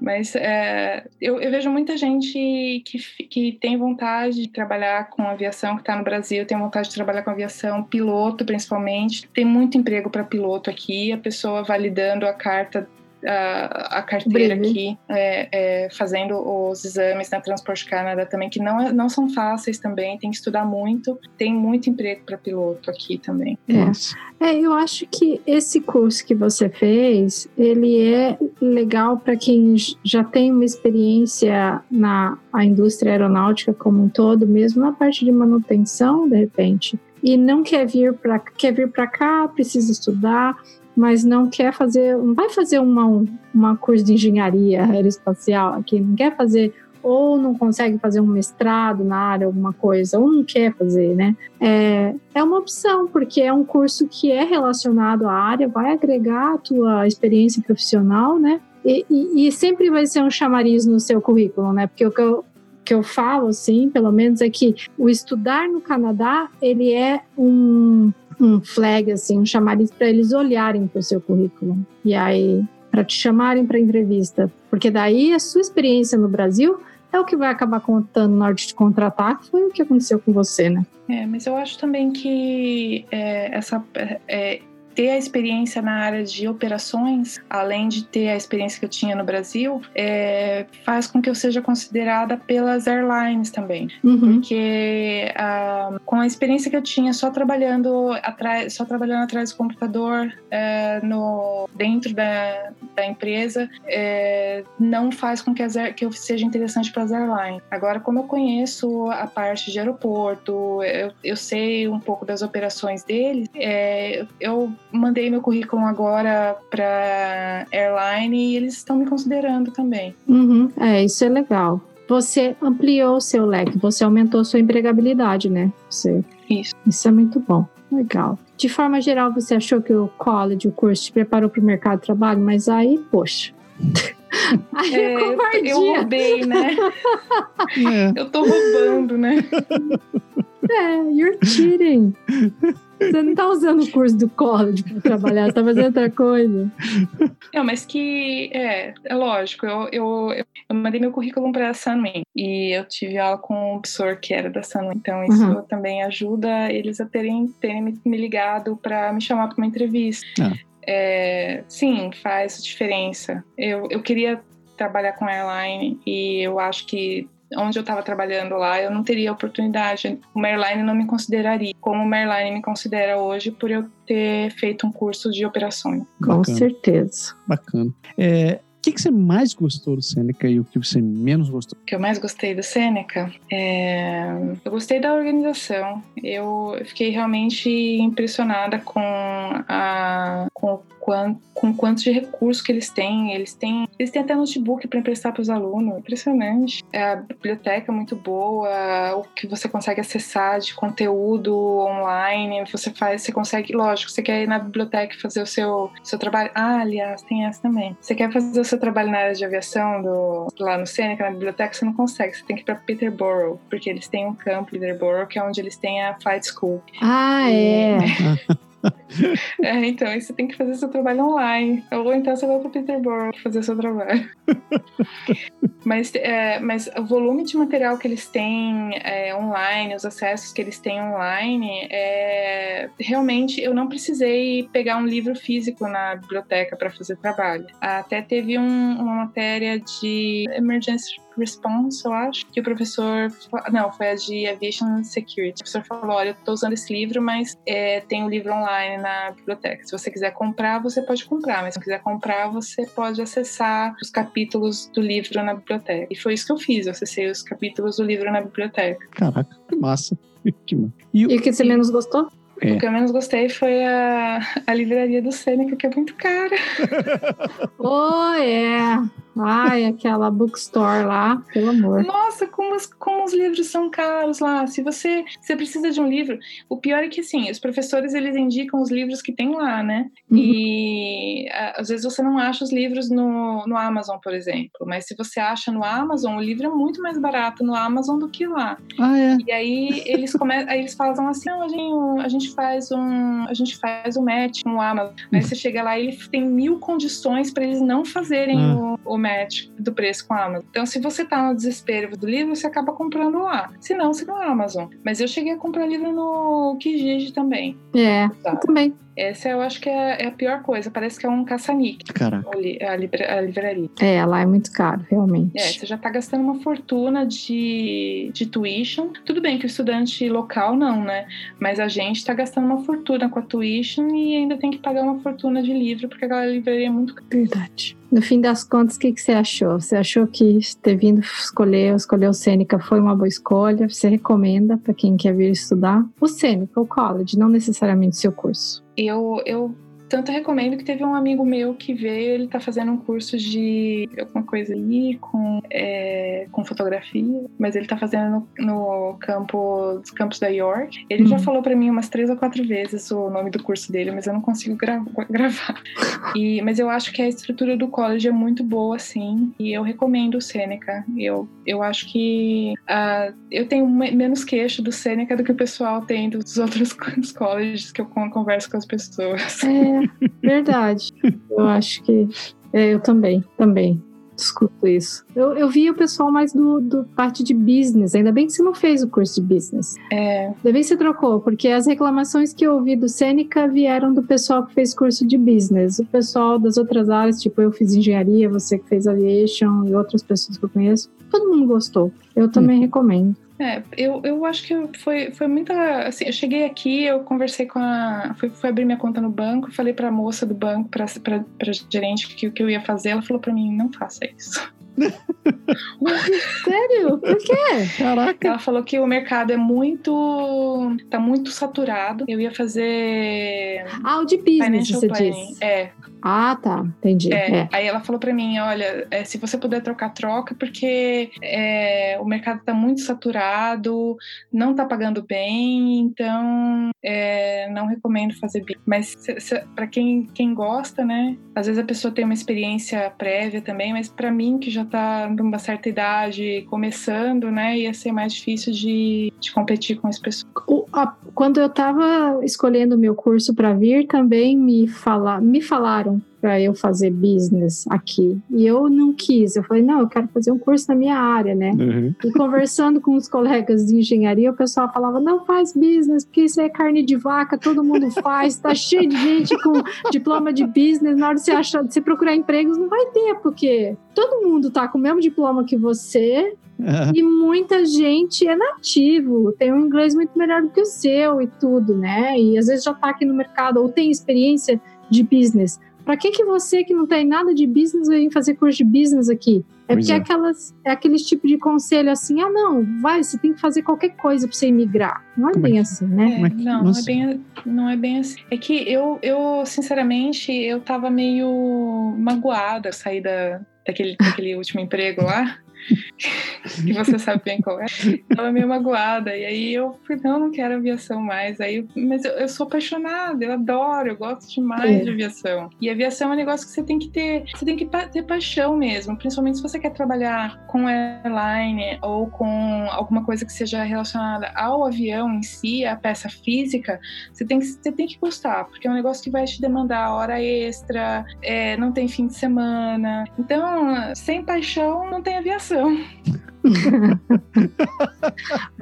Mas é, eu, eu vejo muita gente que, que tem vontade de trabalhar com aviação, que está no Brasil, tem vontade de trabalhar com aviação, piloto principalmente. Tem muito emprego para piloto aqui, a pessoa validando a carta. A, a carteira aqui, é, é, fazendo os exames na Transport Canada também, que não, é- não são fáceis também, tem que estudar muito. Tem muito emprego para piloto aqui também. É. Nossa. É, eu acho que esse curso que você fez, ele é legal para quem já tem uma experiência na a indústria aeronáutica como um todo, mesmo na parte de manutenção, de repente, e não quer vir para quer vir para cá, precisa estudar, mas não quer fazer, não vai fazer uma uma curso de engenharia aeroespacial aqui, não quer fazer ou não consegue fazer um mestrado na área, alguma coisa, ou não quer fazer, né? É, é uma opção, porque é um curso que é relacionado à área, vai agregar a tua experiência profissional, né? E, e- e sempre vai ser um chamariz no seu currículo, né? Porque o que eu, que eu falo, assim, pelo menos, é que o estudar no Canadá, ele é um, um flag, assim, um chamariz para eles olharem para o seu currículo. E aí, para te chamarem para entrevista. Porque daí a sua experiência no Brasil é o que vai acabar contando na hora de te contratar, que foi o que aconteceu com você, né? É, mas eu acho também que é, essa. É, ter a experiência na área de operações, além de ter a experiência que eu tinha no Brasil, é, faz com que eu seja considerada pelas airlines também. Uhum. Porque ah, com a experiência que eu tinha só trabalhando atrás, só trabalhando atrás do computador é, no, dentro da, da empresa, é, não faz com que, as, que eu seja interessante para as airlines. Agora, como eu conheço a parte de aeroporto, eu, eu sei um pouco das operações deles, é, eu mandei meu currículo agora para airline e eles estão me considerando também. Uhum. É, isso é legal. Você ampliou o seu leque, você aumentou sua empregabilidade, né? Você... Isso. Isso é muito bom. Legal. De forma geral, você achou que o college, o curso, te preparou para o mercado de trabalho, mas aí, poxa. Aí é, é covardia. eu roubei, né? É. Eu tô roubando, né? É, you're cheating. Você não tá usando o curso do college para trabalhar, você tá fazendo outra coisa. Não, mas que é, é lógico. Eu, eu, eu mandei meu currículo para a Sunwing e eu tive aula com um professor que era da Sunwing, então isso uhum. também ajuda eles a terem, terem me ligado para me chamar para uma entrevista. Ah. É, sim, faz diferença. Eu, eu queria trabalhar com airline e eu acho que onde eu estava trabalhando lá, eu não teria oportunidade. O Airline não me consideraria como o Airline me considera hoje por eu ter feito um curso de operações. Com certeza. Bacana. É, que, que você mais gostou do Seneca e o que você menos gostou? O que eu mais gostei do Seneca é... Eu gostei da organização. Eu fiquei realmente impressionada com a... com quanto, com quantos de recursos que eles têm. Eles têm, eles têm até notebook para emprestar para os alunos. Impressionante. É, a biblioteca é muito boa, o que você consegue acessar de conteúdo online. Você faz, você consegue, lógico, você quer ir na biblioteca fazer o seu, seu trabalho. Ah, aliás, tem essa também. Você quer fazer o seu trabalho na área de aviação do, lá no Seneca, na biblioteca, você não consegue. Você tem que ir para Peterborough, porque eles têm um campo, Peterborough, que é onde eles têm a Flight School. Ah, é. é, então, você tem que fazer seu trabalho online. Ou então você vai para Peterborough fazer seu trabalho. mas, é, mas o volume de material que eles têm é, online, os acessos que eles têm online, é, realmente eu não precisei pegar um livro físico na biblioteca para fazer trabalho. Até teve um, uma matéria de emergency Response, eu acho, que o professor. Não, foi a de Aviation Security. O professor falou: olha, eu estou usando esse livro, mas é, tem o um livro online na biblioteca. Se você quiser comprar, você pode comprar, mas se não quiser comprar, você pode acessar os capítulos do livro na biblioteca. E foi isso que eu fiz, eu acessei os capítulos do livro na biblioteca. Caraca, que massa. Que massa. E, e o que você menos gostou? É. O que eu menos gostei foi a, a livraria do Sêneca, que é muito cara. oh, é. Ai, aquela bookstore lá, pelo amor. Nossa, como os, como os livros são caros lá. Se você, você precisa de um livro, o pior é que assim, os professores eles indicam os livros que tem lá, né? Uhum. E às vezes você não acha os livros no, no Amazon, por exemplo. Mas se você acha no Amazon, o livro é muito mais barato no Amazon do que lá. Ah, é. E aí eles começam, aí eles falam assim, não, a gente, a gente faz um, a gente faz um match com o Amazon. Aí você chega lá e ele tem mil condições para eles não fazerem ah. o, o match do preço com a Amazon. Então, se você tá no desespero do livro, você acaba comprando lá. Se não, você não é Amazon. Mas eu cheguei a comprar livro no Kijiji também. É, eu também. Essa eu acho que é, é, a pior coisa. Parece que é um caça-níquel. Caraca. A, a, livraria. É, lá é muito caro, realmente. É, você já tá gastando uma fortuna de, de tuition. Tudo bem que o estudante local não, né? Mas a gente tá gastando uma fortuna com a tuition e ainda tem que pagar uma fortuna de livro, porque aquela livraria é muito cara. Verdade. No fim das contas, o que, que você achou? Você achou que ter vindo escolher, escolher o Sêneca foi uma boa escolha? Você recomenda para quem quer vir estudar? O Sêneca, o college, não necessariamente o seu curso eu, eu tanto recomendo que teve um amigo meu que veio, ele tá fazendo um curso de alguma coisa aí com, é, com fotografia, mas ele tá fazendo no, no campo, dos campos da York. Ele Uhum. já falou pra mim umas três ou quatro vezes o nome do curso dele, mas eu não consigo gra- gravar. E, mas eu acho que a estrutura do college é muito boa, sim, e eu recomendo o Seneca. Eu, eu acho que ah, eu tenho me- menos queixo do Seneca do que o pessoal tem dos outros colleges que eu con- converso com as pessoas. É, verdade. Eu acho que. É, eu também, também. Discuto isso. Eu, eu vi o pessoal mais do, do parte de business. Ainda bem que você não fez o curso de business. É, Ainda bem que você trocou, porque as reclamações que eu ouvi do Sêneca vieram do pessoal que fez curso de business. O pessoal das outras áreas, tipo eu fiz engenharia, você que fez aviation e outras pessoas que eu conheço, todo mundo gostou. Eu também recomendo. É, eu, eu acho que foi, foi muita. Assim, eu cheguei aqui, eu conversei com a. Fui, fui abrir minha conta no banco, falei pra moça do banco, pra, pra, pra gerente, que o que eu ia fazer. Ela falou pra mim: não faça isso. Sério? Por quê? Caraca. Ela falou que o mercado é muito. tá muito saturado. Eu ia fazer. Ah, o de business, você planning. disse. É, Ah, tá. Entendi. É, É. Aí ela falou pra mim, olha, é, se você puder trocar, troca, porque é, o mercado tá muito saturado, não tá pagando bem, então é, não recomendo fazer BIM. Mas para quem, quem gosta, né? Às vezes a pessoa tem uma experiência prévia também, mas pra mim, que já tá numa certa idade, começando, né, ia ser mais difícil de, de competir com as pessoas. O- a- quando eu estava escolhendo o meu curso para vir, também me, fala, me falaram para eu fazer business aqui. E eu não quis. Eu falei, não, eu quero fazer um curso na minha área, né? Uhum. E conversando com os colegas de engenharia, o pessoal falava: não faz business, porque isso é carne de vaca, todo mundo faz, tá cheio de gente com diploma de business. Na hora de você, achar, de você procurar empregos, não vai ter, porque todo mundo tá com o mesmo diploma que você, Ah, e muita gente é nativo, tem um inglês muito melhor do que o seu e tudo, né? E às vezes já tá aqui no mercado ou tem experiência de business. Pra que que você que não tem nada de business vir fazer curso de business aqui? É Pois porque é. é. aquelas, é aqueles tipo de conselho assim, ah não, vai, você tem que fazer qualquer coisa pra você imigrar. Não é Como é bem que- assim, né? É não, não é, bem, não é bem assim. É que eu, eu sinceramente, eu tava meio magoada sair da, daquele, daquele último emprego lá. Que você sabe bem qual é. Tava meio magoada. E aí eu falei, não, não quero aviação mais. Aí, mas eu, eu sou apaixonada, eu adoro, eu gosto demais É. de aviação. E aviação é um negócio que você tem que ter, você tem que ter paixão mesmo. Principalmente se você quer trabalhar com airline ou com alguma coisa que seja relacionada ao avião em si, a peça física, você tem que, você tem que gostar, porque é um negócio que vai te demandar hora extra, é, não tem fim de semana. Então, sem paixão, não tem aviação.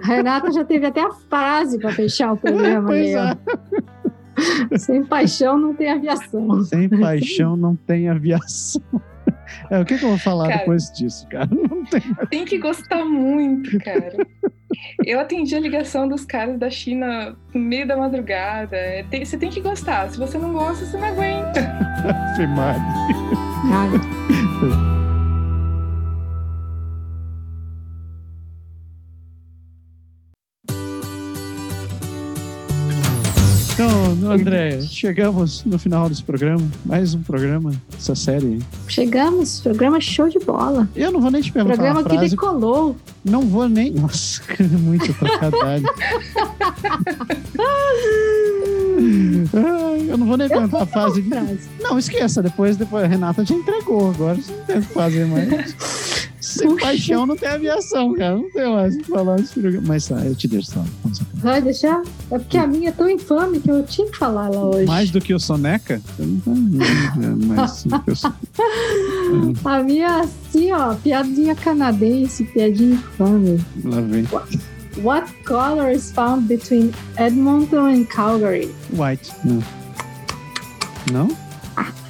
A Renata já teve até a frase para fechar o programa Pois ali, ó. Sem paixão não tem aviação. Sem paixão não tem aviação. É, o que, que eu vou falar Cara. depois disso, cara? Não tem. Tem que gostar muito, cara. Eu atendi a ligação dos caras da China no meio da madrugada. É, tem- você tem que gostar. Se você não gosta, você não aguenta. Ave Maria. Então, André, chegamos no final desse programa. Mais um programa dessa série. chegamos, programa show de bola. Eu não vou nem te perguntar Programa uma que frase. decolou. Não vou nem. Nossa, muito trocadilho. Eu não vou nem perguntar a frase. de- Frase. Não, esqueça. Depois, depois a Renata já entregou. Agora você não tem o que fazer mais. Sem paixão não tem aviação, cara. Não tem mais o que falar desse programa. Mas tá, eu te deixo só. com certeza. Vai deixar? É porque a minha é tão infame que eu tinha que falar lá hoje. Mais do que o Soneca? Soneca. A minha, assim, ó, piadinha canadense, piadinha infame. Lá vem. What color is found between Edmonton and Calgary? White. Não. Não?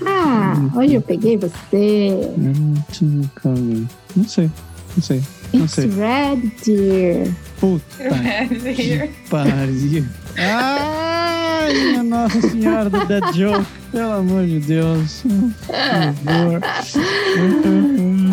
Ah, hoje eu peguei você. Edmonton, Calgary. Não sei. Não sei. Não It's sei. red deer. Puta que pariu. Ai, minha Nossa Senhora do Dead Joke. Pelo amor de Deus. Por favor.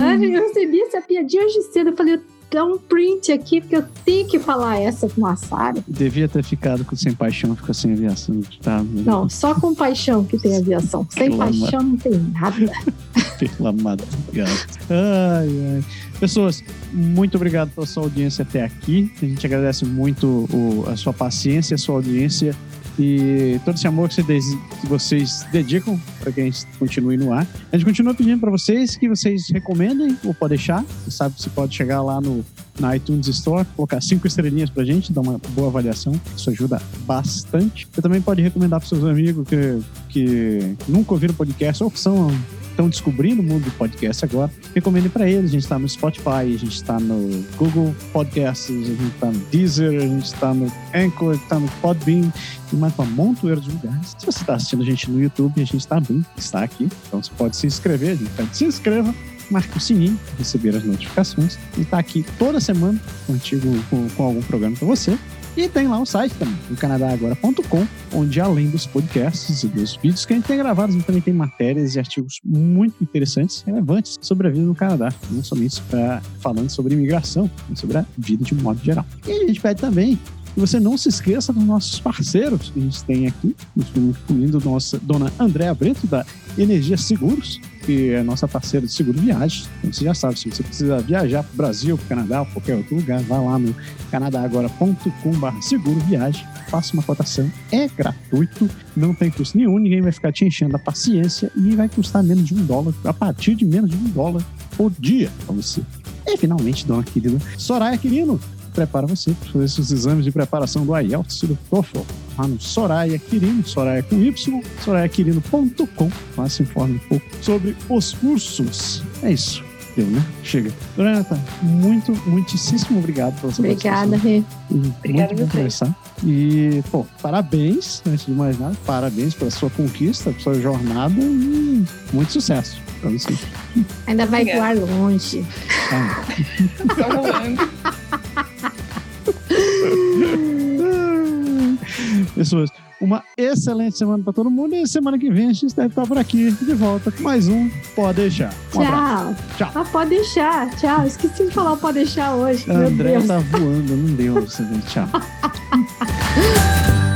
Ah, eu recebi essa piadinha hoje cedo. Eu falei, dar um print aqui, porque eu tenho que falar essa com a Sara. Devia ter ficado com sem paixão, ficou sem aviação. Tá, Não, só com paixão que tem aviação. Sem Pelo amor. paixão não tem nada. Pela madrugada. Ai, ai. Pessoas, muito obrigado pela sua audiência até aqui. A gente agradece muito o- a sua paciência, a sua audiência e todo esse amor que, você des- que vocês dedicam para que a gente continue no ar. A gente continua pedindo para vocês que vocês recomendem ou pode deixar. Você sabe que você pode chegar lá no na iTunes Store, colocar cinco estrelinhas pra gente, dar uma boa avaliação. Isso ajuda bastante. Você também pode recomendar para seus amigos que, que nunca ouviram podcast ou que são estão descobrindo o mundo do podcast agora, recomende para eles. A gente está no Spotify, a gente está no Google Podcasts, a gente está no Deezer, a gente está no Anchor, está no Podbean e mais uma montoeira de lugares. Se você está assistindo a gente no YouTube, a gente também está aqui. Então você pode se inscrever, a gente pede se inscreva, marque o sininho para receber as notificações e está aqui toda semana contigo com, com algum programa para você. E tem lá o site também, o canadagora.com, onde além dos podcasts e dos vídeos que a gente tem gravados, a gente também tem matérias e artigos muito interessantes, relevantes sobre a vida no Canadá, não somente pra, falando sobre imigração, mas sobre a vida de um modo geral. E a gente pede também que você não se esqueça dos nossos parceiros que a gente tem aqui, incluindo nossa dona Andréa Brito, da Energia Seguros, que é nossa parceira de seguro viagem. Então você já sabe, se você precisa viajar para o Brasil, para o Canadá ou qualquer outro lugar, vá lá no canadagora.com.br seguro viagem, faça uma cotação, é gratuito, não tem custo nenhum, ninguém vai ficar te enchendo a paciência e vai custar menos de um dólar, a partir de menos de um dólar por dia para você. E finalmente, dona querida Soraya Quirino, prepara você para fazer esses exames de preparação do IELTS e do TOEFL lá no Soraya Quirino, Soraya com Y, sorayaquirino.com. Lá se informe um pouco sobre os cursos. É isso. Deu, né? Chega. Donata, muito, muitíssimo obrigado pela sua Obrigada. Rê. Obrigada muito bom conversar. E, pô, parabéns, antes de mais nada, parabéns pela sua conquista, pela sua jornada e muito sucesso pra você. Ainda vai Obrigada. voar longe. Tá? Tá rolando. Pessoas, uma excelente semana para todo mundo e semana que vem a gente deve estar por aqui de volta com mais um Pode Deixar. Um abraço. Tchau. Tchau. Ah, pode deixar. Tchau. Esqueci de falar pode deixar hoje. André tá voando, não deu. Tchau.